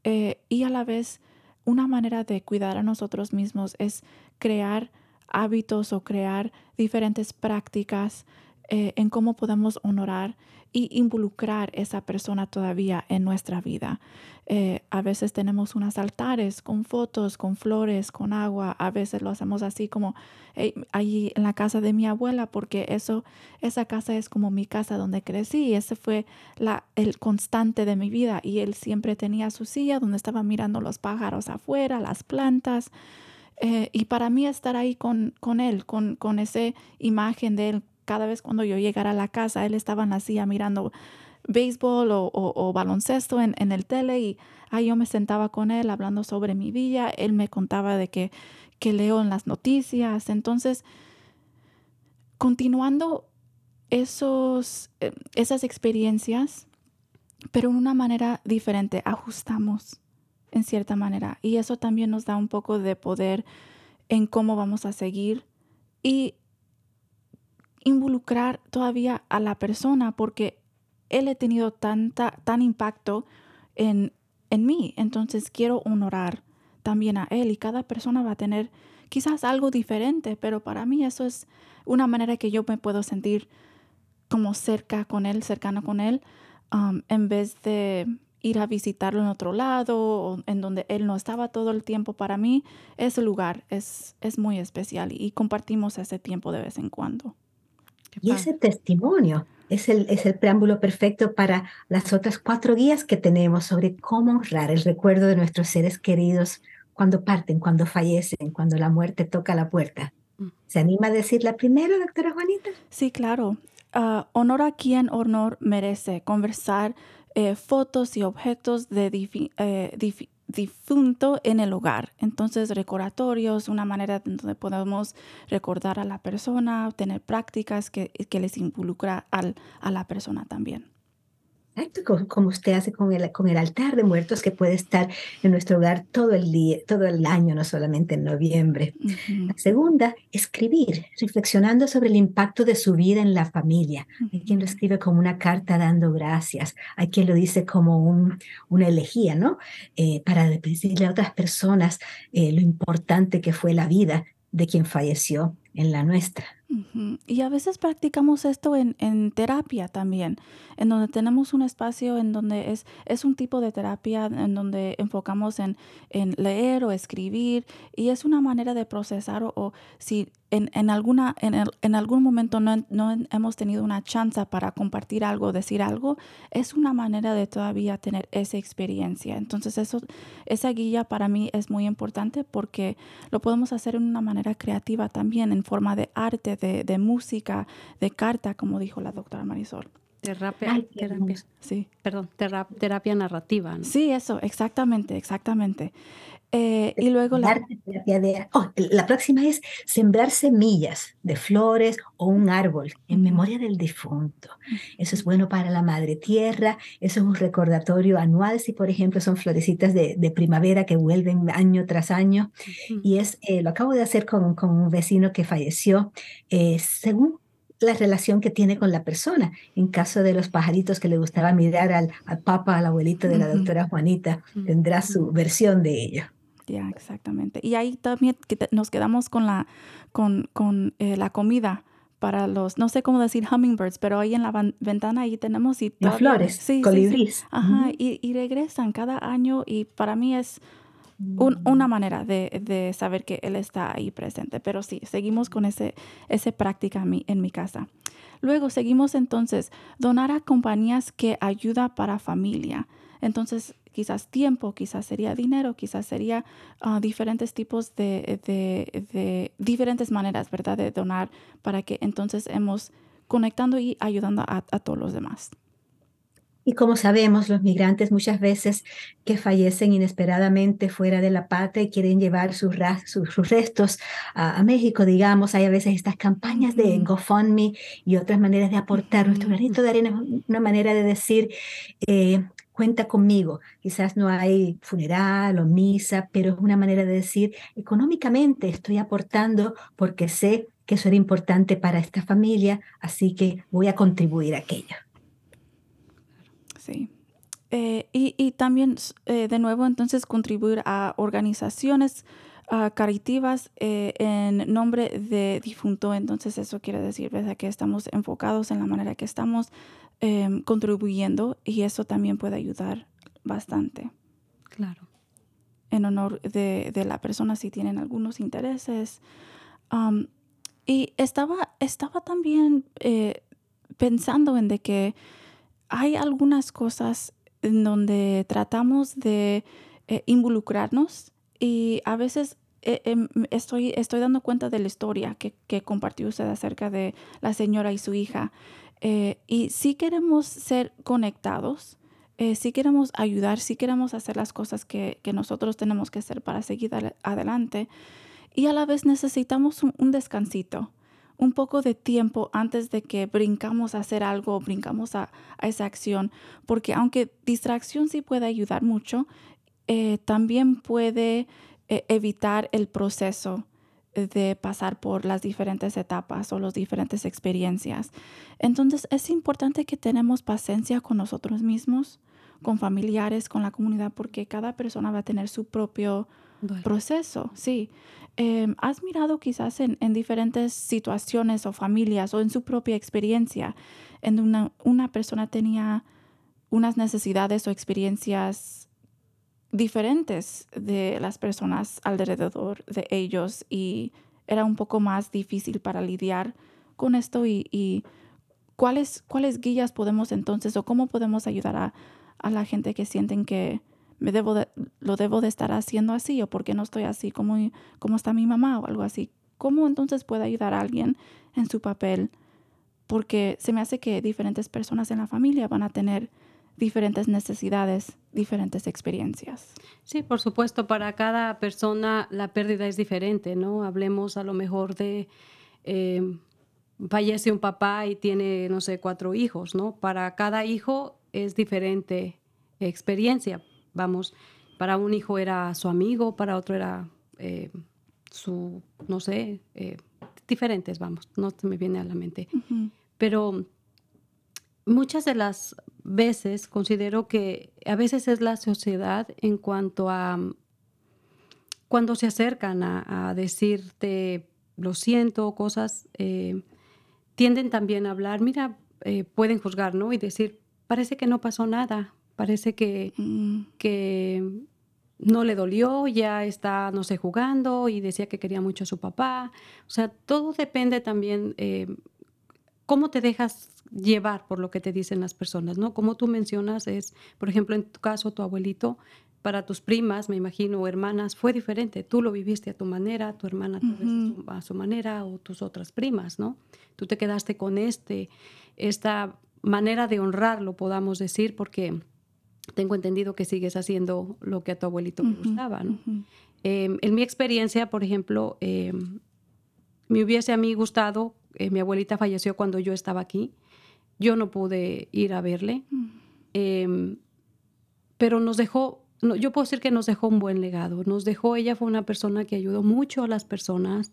eh, y a la vez una manera de cuidar a nosotros mismos es crear hábitos o crear diferentes prácticas eh, en cómo podemos honorar y involucrar esa persona todavía en nuestra vida. Eh, a veces tenemos unos altares con fotos, con flores, con agua. A veces lo hacemos así como ahí en la casa de mi abuela, porque eso, esa casa es como mi casa donde crecí. Ese fue la, el constante de mi vida. Y él siempre tenía su silla donde estaba mirando los pájaros afuera, las plantas. Eh, y para mí estar ahí con, con él, con, con esa imagen de él cada vez cuando yo llegara a la casa, él estaba en la silla mirando béisbol o, baloncesto en, el tele y ahí yo me sentaba con él hablando sobre mi vida. Él me contaba de que, que leo en las noticias. Entonces, continuando esos, eh, esas experiencias, pero en una manera diferente, ajustamos en cierta manera. Y eso también nos da un poco de poder en cómo vamos a seguir. Y involucrar todavía a la persona porque él ha tenido tanta, tan impacto en, en mí. Entonces quiero honorar también a él y cada persona va a tener quizás algo diferente, pero para mí eso es una manera que yo me puedo sentir como cerca con él, cercano con él, um, en vez de ir a visitarlo en otro lado en donde él no estaba todo el tiempo. Para mí ese lugar es, es muy especial y compartimos ese tiempo de vez en cuando. Y ese testimonio es el, es el preámbulo perfecto para las otras cuatro guías que tenemos sobre cómo honrar el recuerdo de nuestros seres queridos cuando parten, cuando fallecen, cuando la muerte toca la puerta. Mm. ¿Se anima a decir la primera, doctora Juanita? Sí, claro. Ah, honor a quien honor merece. Conversar eh, fotos y objetos de eh, difunto en el hogar. Entonces, recordatorios, una manera donde podemos recordar a la persona, tener prácticas que, que les involucra al, a la persona también. Exacto, como usted hace con el, con el altar de muertos que puede estar en nuestro hogar todo el día, todo el año, no solamente en noviembre. La segunda, escribir, reflexionando sobre el impacto de su vida en la familia. Hay quien lo escribe como una carta dando gracias, hay quien lo dice como un, una elegía, ¿no? Eh, para decirle a otras personas eh, lo importante que fue la vida de quien falleció en la nuestra. Y a veces practicamos esto en, en, terapia también, en donde tenemos un espacio en donde es, es un tipo de terapia en donde enfocamos en, en leer o escribir y es una manera de procesar o si en, alguna, en, en, algún momento no, no, hemos tenido una chance para compartir algo, decir algo, es una manera de todavía tener esa experiencia. Entonces, eso, esa guía para mí es muy importante porque lo podemos hacer en una manera creativa también, en forma de arte, de, de música, de carta, como dijo la doctora Marisol. Terapia, terapia, sí. Perdón, terapia, narrativa. Sí, eso, exactamente, exactamente. Eh, y luego la... Oh, la próxima es sembrar semillas de flores o un árbol en memoria del difunto. Eso es bueno para la madre tierra, eso es un recordatorio anual si por ejemplo son florecitas de, primavera que vuelven año tras año. Y es, eh, lo acabo de hacer con, con un vecino que falleció. Eh, según la relación que tiene con la persona. En caso de los pajaritos que le gustaba mirar al, al papa, al abuelito de la doctora Juanita, tendrá su versión de ello. Ya, exactamente. Y ahí también nos quedamos con la, con, con eh, la comida para los, no sé cómo decir hummingbirds, pero ahí en la ventana ahí tenemos y Las flores, sí, colibríes. Ajá, y, y, regresan cada año y para mí es una manera de, de, saber que él está ahí presente. Pero sí, seguimos con ese, ese práctica en mi, en mi casa. Luego seguimos entonces donar a compañías que ayuda para familia. Entonces, quizás tiempo, quizás sería dinero, quizás sería ah, diferentes tipos de, de, de, diferentes maneras, ¿verdad?, de donar para que entonces hemos conectando y ayudando a, a todos los demás. Y como sabemos, los migrantes muchas veces que fallecen inesperadamente fuera de la patria y quieren llevar sus, sus, restos a, a, México, digamos, hay a veces estas campañas de GoFundMe y otras maneras de aportar nuestro granito de arena, una manera de decir, eh, cuenta conmigo. Quizás no hay funeral o misa, pero es una manera de decir, económicamente estoy aportando porque sé que eso era importante para esta familia, así que voy a contribuir a aquello. Sí. Eh, y, y, también, eh, de nuevo, entonces, contribuir a organizaciones uh, caritivas eh, en nombre de difunto. Entonces, eso quiere decir ¿verdad? que estamos enfocados en la manera que estamos em, contribuyendo y eso también puede ayudar bastante. Claro. En honor de, de la persona si tienen algunos intereses. Um, y estaba, estaba también pensando en de que hay algunas cosas en donde tratamos de eh, involucrarnos y a veces eh, em, estoy, estoy dando cuenta de la historia que, que, compartió usted acerca de la señora y su hija. Eh, y si queremos ser conectados, si queremos ayudar, si queremos hacer las cosas que, nosotros tenemos que hacer para seguir adelante. Y a la vez necesitamos un, descansito un poco de tiempo antes de que brincamos a hacer algo brincamos a, esa acción, porque aunque distracción sí puede ayudar mucho, eh, también puede eh, evitar el proceso de pasar por las diferentes etapas o las diferentes experiencias. Entonces es importante que tenemos paciencia con nosotros mismos, con familiares, con la comunidad, porque cada persona va a tener su propio proceso, sí. Em, ¿Has mirado quizás en, diferentes situaciones o familias o en su propia experiencia en una, una persona tenía unas necesidades o experiencias diferentes de las personas alrededor de ellos y era un poco más difícil para lidiar con esto y, cuáles, cuáles guías podemos entonces o cómo podemos ayudar a, a la gente que sienten que me debo lo debo de estar haciendo así o por qué no estoy así como, como está mi mamá o algo así. ¿Cómo entonces puede ayudar a alguien en su papel? Porque se me hace que diferentes personas en la familia van a tener diferentes necesidades, diferentes experiencias. Sí, por supuesto, para cada persona la pérdida es diferente, ¿no? Hablemos a lo mejor de, eh, fallece un papá y tiene, no sé, cuatro hijos, ¿no? Para cada hijo es diferente experiencia vamos, para un hijo era su amigo, para otro era eh, su, no sé, eh, diferentes, vamos, no se me viene a la mente. Pero muchas de las veces considero que a veces es la sociedad en cuanto a cuando se acercan a, decirte lo siento, cosas, eh, tienden también a hablar, mira, pueden juzgar, ¿no? Y decir, parece que no pasó nada, Parece que, mm. que no le dolió, ya está, no sé, jugando y decía que quería mucho a su papá. O sea, todo depende también eh, cómo te dejas llevar por lo que te dicen las personas, ¿no? Como tú mencionas, es, por ejemplo, en tu caso, tu abuelito, para tus primas, me imagino, o hermanas, fue diferente. Tú lo viviste a tu manera, tu hermana a, su, manera, o tus otras primas, ¿no? Tú te quedaste con este, esta manera de honrarlo, podamos decir, porque tengo entendido que sigues haciendo lo que a tu abuelito le gustaba. ¿no? Em, en mi experiencia, por ejemplo, em, me hubiese a mí gustado, eh, mi abuelita falleció cuando yo estaba aquí, yo no pude ir a verle, mm. em, pero nos dejó, yo puedo decir que nos dejó un buen legado, nos dejó, ella fue una persona que ayudó mucho a las personas,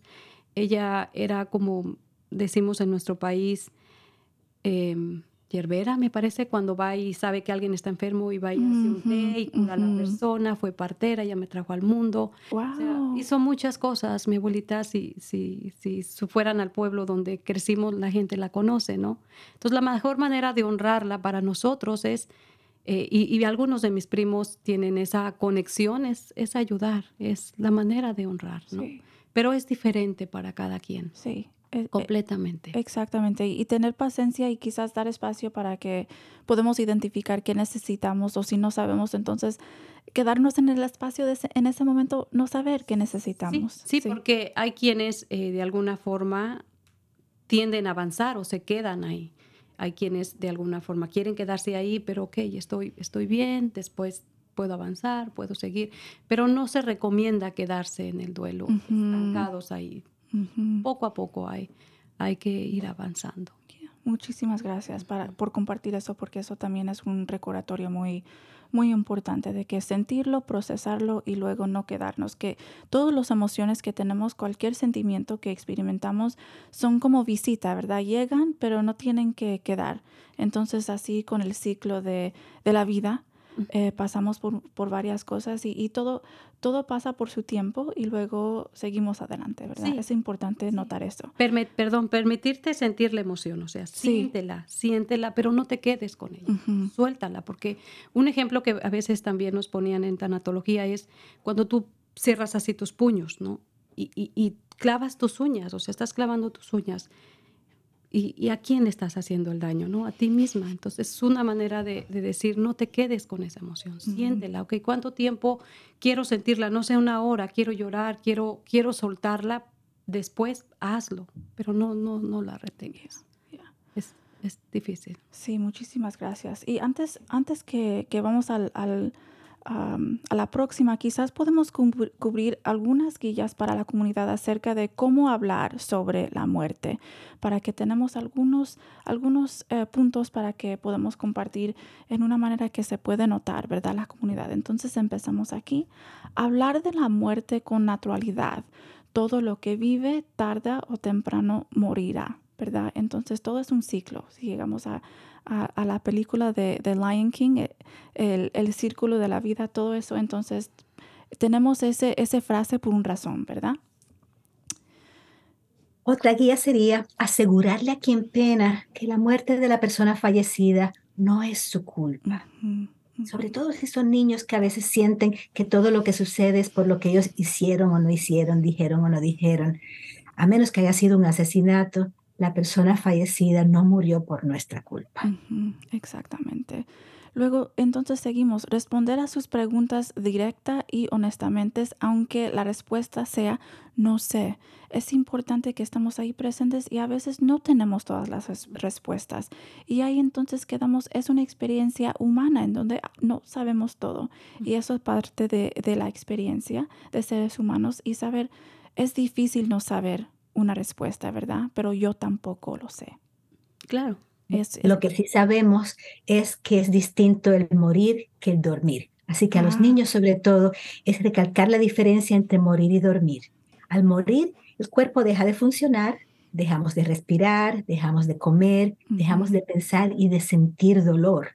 ella era como decimos en nuestro país, Yerbera, me parece, cuando va y sabe que alguien está enfermo y va y hace un té y cura a la persona, fue partera, ya me trajo al mundo. hizo muchas cosas. Mi abuelita, si, si, si fueran al pueblo donde crecimos, la gente la conoce, ¿no? Entonces, la mejor manera de honrarla para nosotros es, eh, y, algunos de mis primos tienen esa conexión, es, es ayudar, es la manera de honrar, ¿no? Pero es diferente para cada quien. Sí, Completamente. exactamente. Y tener paciencia y quizás dar espacio para que podamos identificar qué necesitamos o si no sabemos, entonces quedarnos en el espacio de en ese momento, no saber qué necesitamos. Sí, porque hay quienes eh, de alguna forma tienden a avanzar o se quedan ahí. hay quienes de alguna forma quieren quedarse ahí, pero ok, estoy, estoy bien, después puedo avanzar, puedo seguir, pero no se recomienda quedarse en el duelo, estancados ahí. Poco a poco hay, hay que ir avanzando. Muchísimas gracias para, por compartir eso, porque eso también es un recordatorio muy, muy importante de que sentirlo, procesarlo y luego no quedarnos, que todas las emociones que tenemos, cualquier sentimiento que experimentamos, son como visita, ¿verdad? Llegan, pero no tienen que quedar. Entonces así con el ciclo de, de la vida, eh, pasamos por, por, varias cosas y, y, todo, todo pasa por su tiempo y luego seguimos adelante, ¿verdad? Es importante notar eso. perdón, permitirte sentir la emoción, o sea, siéntela, siéntela, pero no te quedes con ella, suéltala, porque un ejemplo que a veces también nos ponían en tanatología es cuando tú cierras así tus puños, ¿no? Y, y, y clavas tus uñas, o sea, estás clavando tus uñas y, a quién estás haciendo el daño, ¿no? A ti misma. Entonces, es una manera de, decir, no te quedes con esa emoción, siéntela, ¿ok? ¿Cuánto tiempo quiero sentirla? No sé, una hora, quiero llorar, quiero, quiero soltarla, después hazlo, pero no, no, no la retengas. Es, es, difícil. Sí, muchísimas gracias. Y antes, antes que, que vamos al a la próxima, quizás podemos cubrir algunas guías para la comunidad acerca de cómo hablar sobre la muerte, para que tenemos algunos, algunos eh, puntos para que podamos compartir en una manera que se puede notar, ¿verdad? La comunidad. Entonces empezamos aquí. Hablar de la muerte con naturalidad. Todo lo que vive, tarda o temprano morirá, ¿verdad? Entonces todo es un ciclo. Si llegamos a a, la película de, de Lion King, eh, el, el, círculo de la vida, todo eso. Entonces, tenemos ese, esa frase por una razón, ¿verdad? Otra guía sería asegurarle a quien pena que la muerte de la persona fallecida no es su culpa. Sobre todo si son niños que a veces sienten que todo lo que sucede es por lo que ellos hicieron o no hicieron, dijeron o no dijeron. A menos que haya sido un asesinato, la persona fallecida no murió por nuestra culpa. exactamente. Luego, entonces seguimos, responder a sus preguntas directa y honestamente, aunque la respuesta sea no sé. Es importante que estamos ahí presentes y a veces no tenemos todas las respuestas. Y ahí entonces quedamos, es una experiencia humana en donde no sabemos todo. Y eso es parte de, de la experiencia de seres humanos y saber, es difícil no saber una respuesta, ¿verdad? Pero yo tampoco lo sé. Claro. Es, Lo que sí sabemos es que es distinto el morir que el dormir. Así que a los ah. niños sobre todo es recalcar la diferencia entre morir y dormir. Al morir, el cuerpo deja de funcionar, dejamos de respirar, dejamos de comer, dejamos de pensar y de sentir dolor.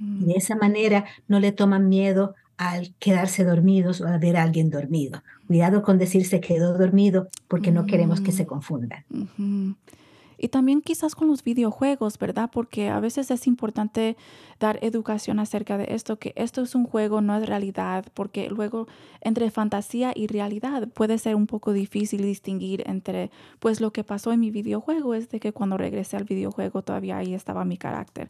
Y de esa manera no le toman miedo al quedarse dormidos o al ver a alguien dormido. Cuidado con decir se quedó dormido porque no queremos que se confundan. Y también quizás con los videojuegos, ¿verdad? Porque a veces es importante dar educación acerca de esto, que esto es un juego, no es realidad, porque luego entre fantasía y realidad puede ser un poco difícil distinguir entre, pues lo que pasó en mi videojuego es de que cuando regresé al videojuego todavía ahí estaba mi carácter.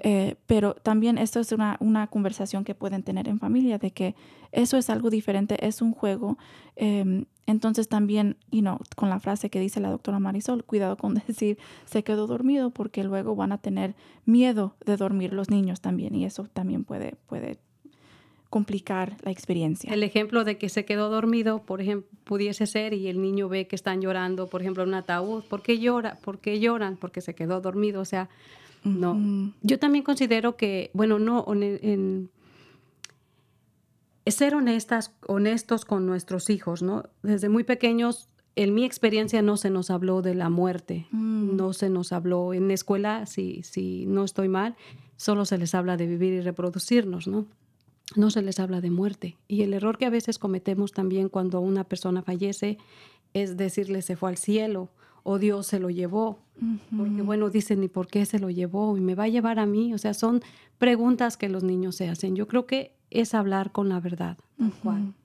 Eh, pero también esto es una, una conversación que pueden tener en familia, de que eso es algo diferente, es un juego. Em, entonces también, you know, con la frase que dice la doctora Marisol, cuidado con decir se quedó dormido porque luego van a tener miedo de dormir los niños también y eso también puede, puede complicar la experiencia. El ejemplo de que se quedó dormido, por ejemplo, pudiese ser y el niño ve que están llorando, por ejemplo, en un ataúd. ¿Por qué llora? ¿Por qué lloran? Porque se quedó dormido. O sea, no. Yo también considero que, bueno, no, en ser honestas, honestos con nuestros hijos, ¿no? Desde muy pequeños, en mi experiencia no se nos habló de la muerte, mm. no se nos habló en la escuela, si, si no estoy mal, solo se les habla de vivir y reproducirnos, ¿no? No se les habla de muerte. Y el error que a veces cometemos también cuando una persona fallece es decirle se fue al cielo o Dios se lo llevó. Porque bueno, dicen, ¿y por qué se lo llevó? ¿Y me va a llevar a mí? O sea, son preguntas que los niños se hacen. Yo creo que es hablar con la verdad,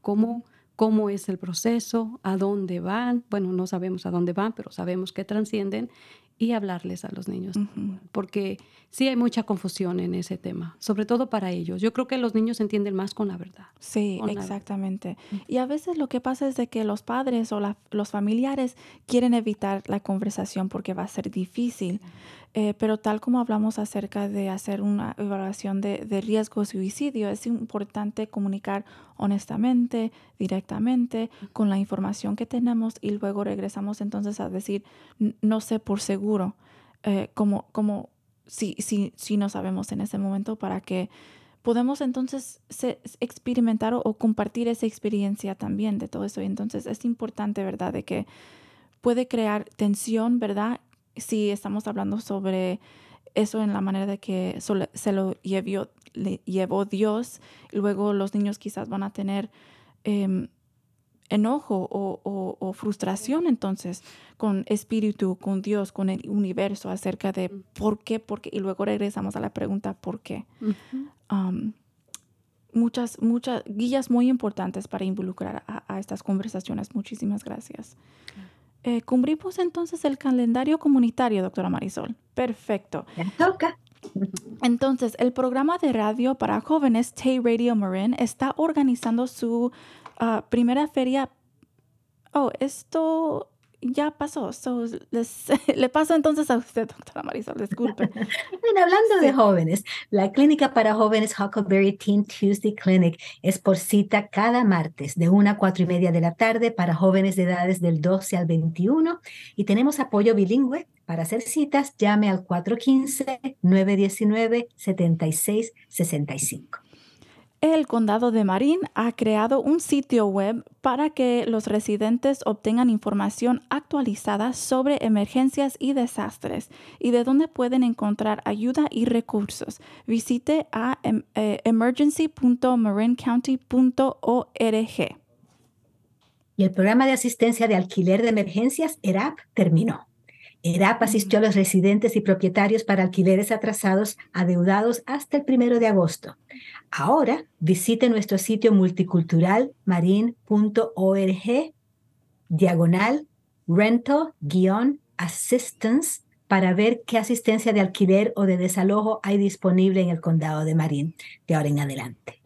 ¿Cómo, ¿Cómo es el proceso? ¿A dónde van? Bueno, no sabemos a dónde van, pero sabemos que trascienden. y hablarles a los niños, porque sí hay mucha confusión en ese tema, sobre todo para ellos. Yo creo que los niños entienden más con la verdad. Sí, exactamente. Y a veces lo que pasa es de que los padres o la- los familiares quieren evitar la conversación porque va a ser difícil. Eh, pero tal como hablamos acerca de hacer una evaluación de, de riesgo de suicidio, es importante comunicar honestamente, directamente, con la información que tenemos y luego regresamos entonces a decir, "N- no sé por seguro, eh, como, como si, si, si no sabemos en ese momento para que podemos entonces experimentar o, o compartir esa experiencia también de todo eso. Y entonces es importante, ¿verdad? De que puede crear tensión, ¿verdad? Si estamos hablando sobre eso en la manera de que se lo llevó, le llevó Dios, luego los niños quizás van a tener em, enojo o, o- o frustración entonces con espíritu, con Dios, con el universo acerca de por qué, por qué, y luego regresamos a la pregunta ¿por qué? um, muchas, muchas guías muy importantes para involucrar a, a estas conversaciones. Muchísimas gracias. Eh, cumplimos entonces el calendario comunitario, doctora Marisol. Perfecto. Ya toca. Entonces, el programa de radio para jóvenes, Tay Radio Marin, está organizando su ah, primera feria. Oh, esto ya pasó. So, les- le paso entonces a usted, doctora Marisol, disculpe. Bueno, hablando de jóvenes, la clínica para jóvenes Huckleberry Teen Tuesday Clinic es por cita cada martes de 1 a 4 y media de la tarde para jóvenes de edades del 12 al 21 y tenemos apoyo bilingüe. Para hacer citas, llame al 415-919-7665. El condado de Marin ha creado un sitio web para que los residentes obtengan información actualizada sobre emergencias y desastres y de dónde pueden encontrar ayuda y recursos. Visite a em- eh, emergency.marincounty.org. Y el programa de asistencia de alquiler de emergencias, ERAP, terminó. ERAP asistió a los residentes y propietarios para alquileres atrasados adeudados hasta el primero de agosto. Ahora visite nuestro sitio multicultural marin.org diagonal rental-assistance para ver qué asistencia de alquiler o de desalojo hay disponible en el condado de Marin de ahora en adelante.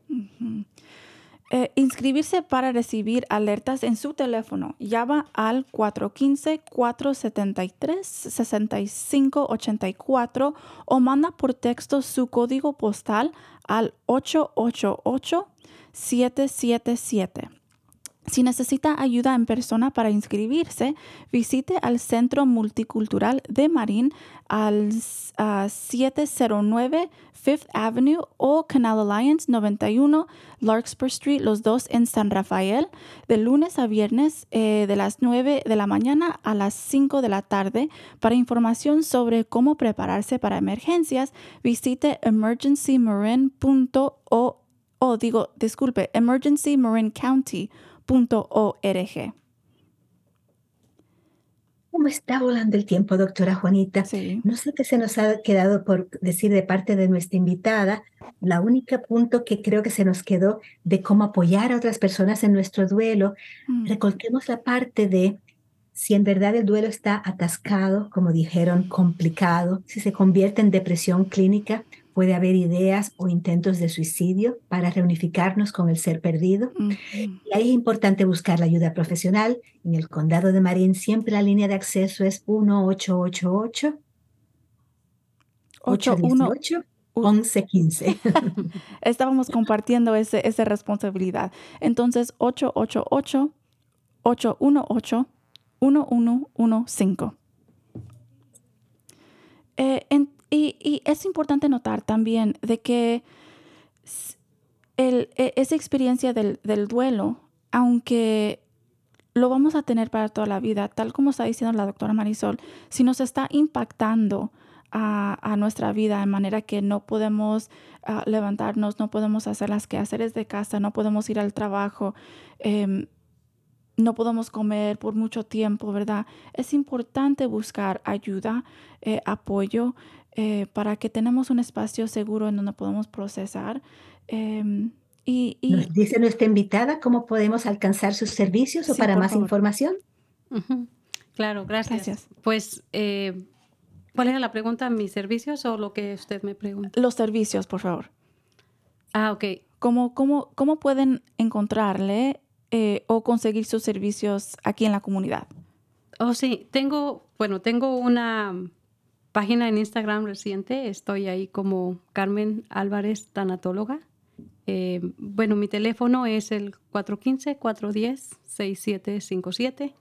Eh, inscribirse para recibir alertas en su teléfono. Llama al 415-473-6584 o manda por texto su código postal al 888-777. Si necesita ayuda en persona para inscribirse, visite al Centro Multicultural de Marín al ah, 709 Fifth Avenue o Canal Alliance 91 Larkspur Street, los dos en San Rafael, de lunes a viernes eh, de las 9 de la mañana a las 5 de la tarde. Para información sobre cómo prepararse para emergencias, visite emergencymarin.org o digo, disculpe, emergencymarincounty.org. ¿Cómo está volando el tiempo, doctora Juanita? Sí. No sé qué se nos ha quedado por decir de parte de nuestra invitada. La única punto que creo que se nos quedó de cómo apoyar a otras personas en nuestro duelo, Mm, recolquemos la parte de si en verdad el duelo está atascado, como dijeron, complicado, si se convierte en depresión clínica, puede haber ideas o intentos de suicidio para reunificarnos con el ser perdido. mm. Y ahí es importante buscar la ayuda profesional. En el condado de Marín siempre la línea de acceso es 1888 Ocho, uno, 818 u- 1115. estábamos compartiendo ese, esa responsabilidad. Entonces, 888-818-1115. Eh, en- y, y es importante notar también de que el- e- esa experiencia del, duelo, aunque lo vamos a tener para toda la vida, tal como está diciendo la doctora Marisol, si nos está impactando a, a nuestra vida de manera que no podemos ah, levantarnos, no podemos hacer las quehaceres de casa, no podemos ir al trabajo, em, no podemos comer por mucho tiempo, ¿verdad? Es importante buscar ayuda, eh, apoyo, eh, para que tenemos un espacio seguro en donde podemos procesar. em, y, y- Nos dice nuestra invitada cómo podemos alcanzar sus servicios o Sí, para más favor. información. Claro, gracias. Gracias. Pues eh, ¿Cuál era la pregunta? ¿Mis servicios o lo que usted me pregunta? Los servicios, por favor. Ah, ok. ¿Cómo, cómo, cómo pueden encontrarle eh, o conseguir sus servicios aquí en la comunidad? Oh, sí. Tengo, bueno, tengo una página en Instagram reciente. Estoy ahí como Carmen Álvarez, tanatóloga. Eh, bueno, mi teléfono es el 415-410-6757.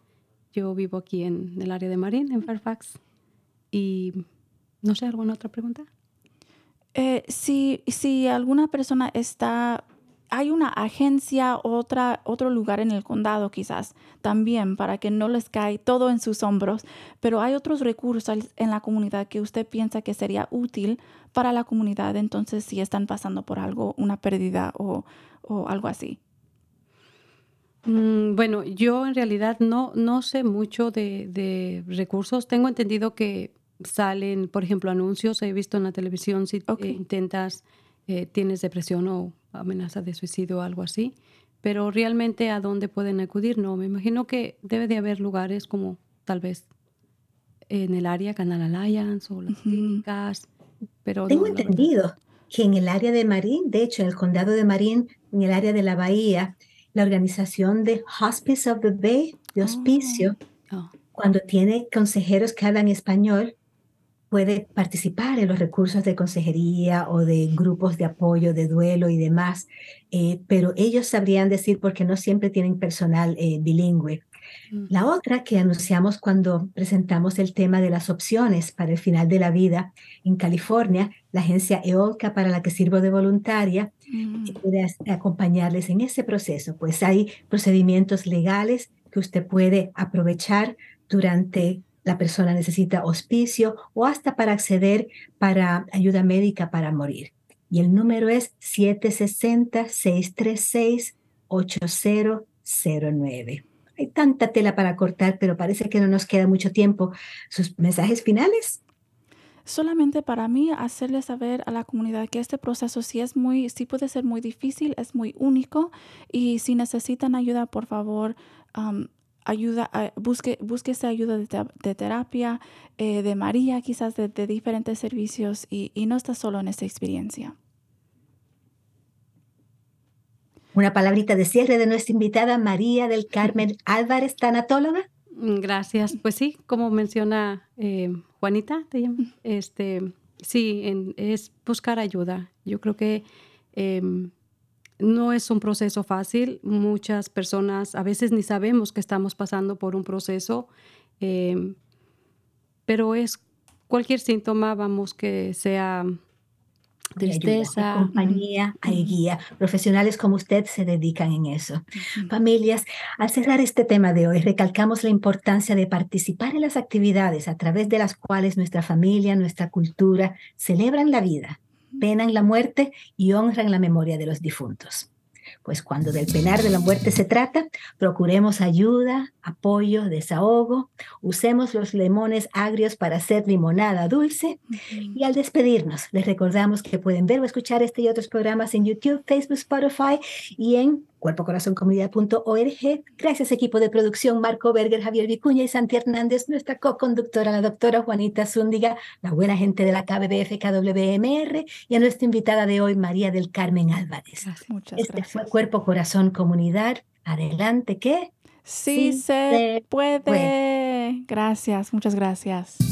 Yo vivo aquí en el área de Marín, en Fairfax. Y no sé, ¿alguna otra pregunta? Eh, si, si alguna persona está, hay una agencia, otra, otro lugar en el condado quizás también para que no les cae todo en sus hombros, pero hay otros recursos en la comunidad que usted piensa que sería útil para la comunidad, entonces si están pasando por algo, una pérdida o, o algo así. Mm, bueno, yo en realidad no, no sé mucho de, de recursos. Tengo entendido que salen, por ejemplo, anuncios, he visto en la televisión si eh, intentas, eh, tienes depresión o amenaza de suicidio o algo así, pero realmente a dónde pueden acudir, no, me imagino que debe de haber lugares como tal vez en el área Canal Alliance o las Ujú. clínicas, pero Tengo no, entendido que en el área de Marín, de hecho, en el condado de Marín, en el área de la Bahía, la organización de Hospice of the Bay, de Oh. hospicio, Oh, cuando tiene consejeros que hablan español, puede participar en los recursos de consejería o de grupos de apoyo, de duelo y demás, eh, pero ellos sabrían decir porque no siempre tienen personal eh, bilingüe. mm, La otra que anunciamos cuando presentamos el tema de las opciones para el final de la vida en California, la agencia EOLCA para la que sirvo de voluntaria, Mm. que puede acompañarles en ese proceso. Pues hay procedimientos legales que usted puede aprovechar durante la persona necesita hospicio o hasta para acceder para ayuda médica para morir. Y el número es 760-636-8009. Hay tanta tela para cortar, pero parece que no nos queda mucho tiempo. ¿Sus mensajes finales? Solamente para mí hacerle saber a la comunidad que este proceso sí es muy, sí puede ser muy difícil, es muy único y si necesitan ayuda, por favor, am, ayuda, a- busque, búsquese ayuda de, te- de terapia, eh, de María, quizás de, de diferentes servicios y, y no está solo en esta experiencia. Una palabrita de cierre de nuestra invitada María del Carmen Álvarez, tanatóloga. Mm, Gracias. Pues sí, como menciona eh, Juanita, ¿te este, sí, en- es buscar ayuda. Yo creo que em, no es un proceso fácil. Muchas personas a veces ni sabemos que estamos pasando por un proceso, em, pero es cualquier síntoma, vamos, que sea ayuda, tristeza. hay compañía, hay guía. Profesionales como usted se dedican en eso. Familias, al cerrar este tema de hoy, recalcamos la importancia de participar en las actividades a través de las cuales nuestra familia, nuestra cultura celebran la vida, penan la muerte y honran la memoria de los difuntos. Pues cuando del penar de la muerte se trata, procuremos ayuda, apoyo, desahogo, usemos los limones agrios para hacer limonada dulce y al despedirnos, les recordamos que pueden ver o escuchar este y otros programas en YouTube, Facebook, Spotify y en cuerpocorazoncomunidad.org. Gracias equipo de producción, Marco Berger, Javier Vicuña y Santi Hernández, nuestra co-conductora, la doctora Juanita Zúndiga, la buena gente de la KBBF, KWMR y a nuestra invitada de hoy, María del Carmen Álvarez. Gracias. Muchas Este gracias. fue Cuerpo, Corazón, Comunidad. Adelante, ¿qué? Sí, Sí se se puede. Gracias, muchas gracias.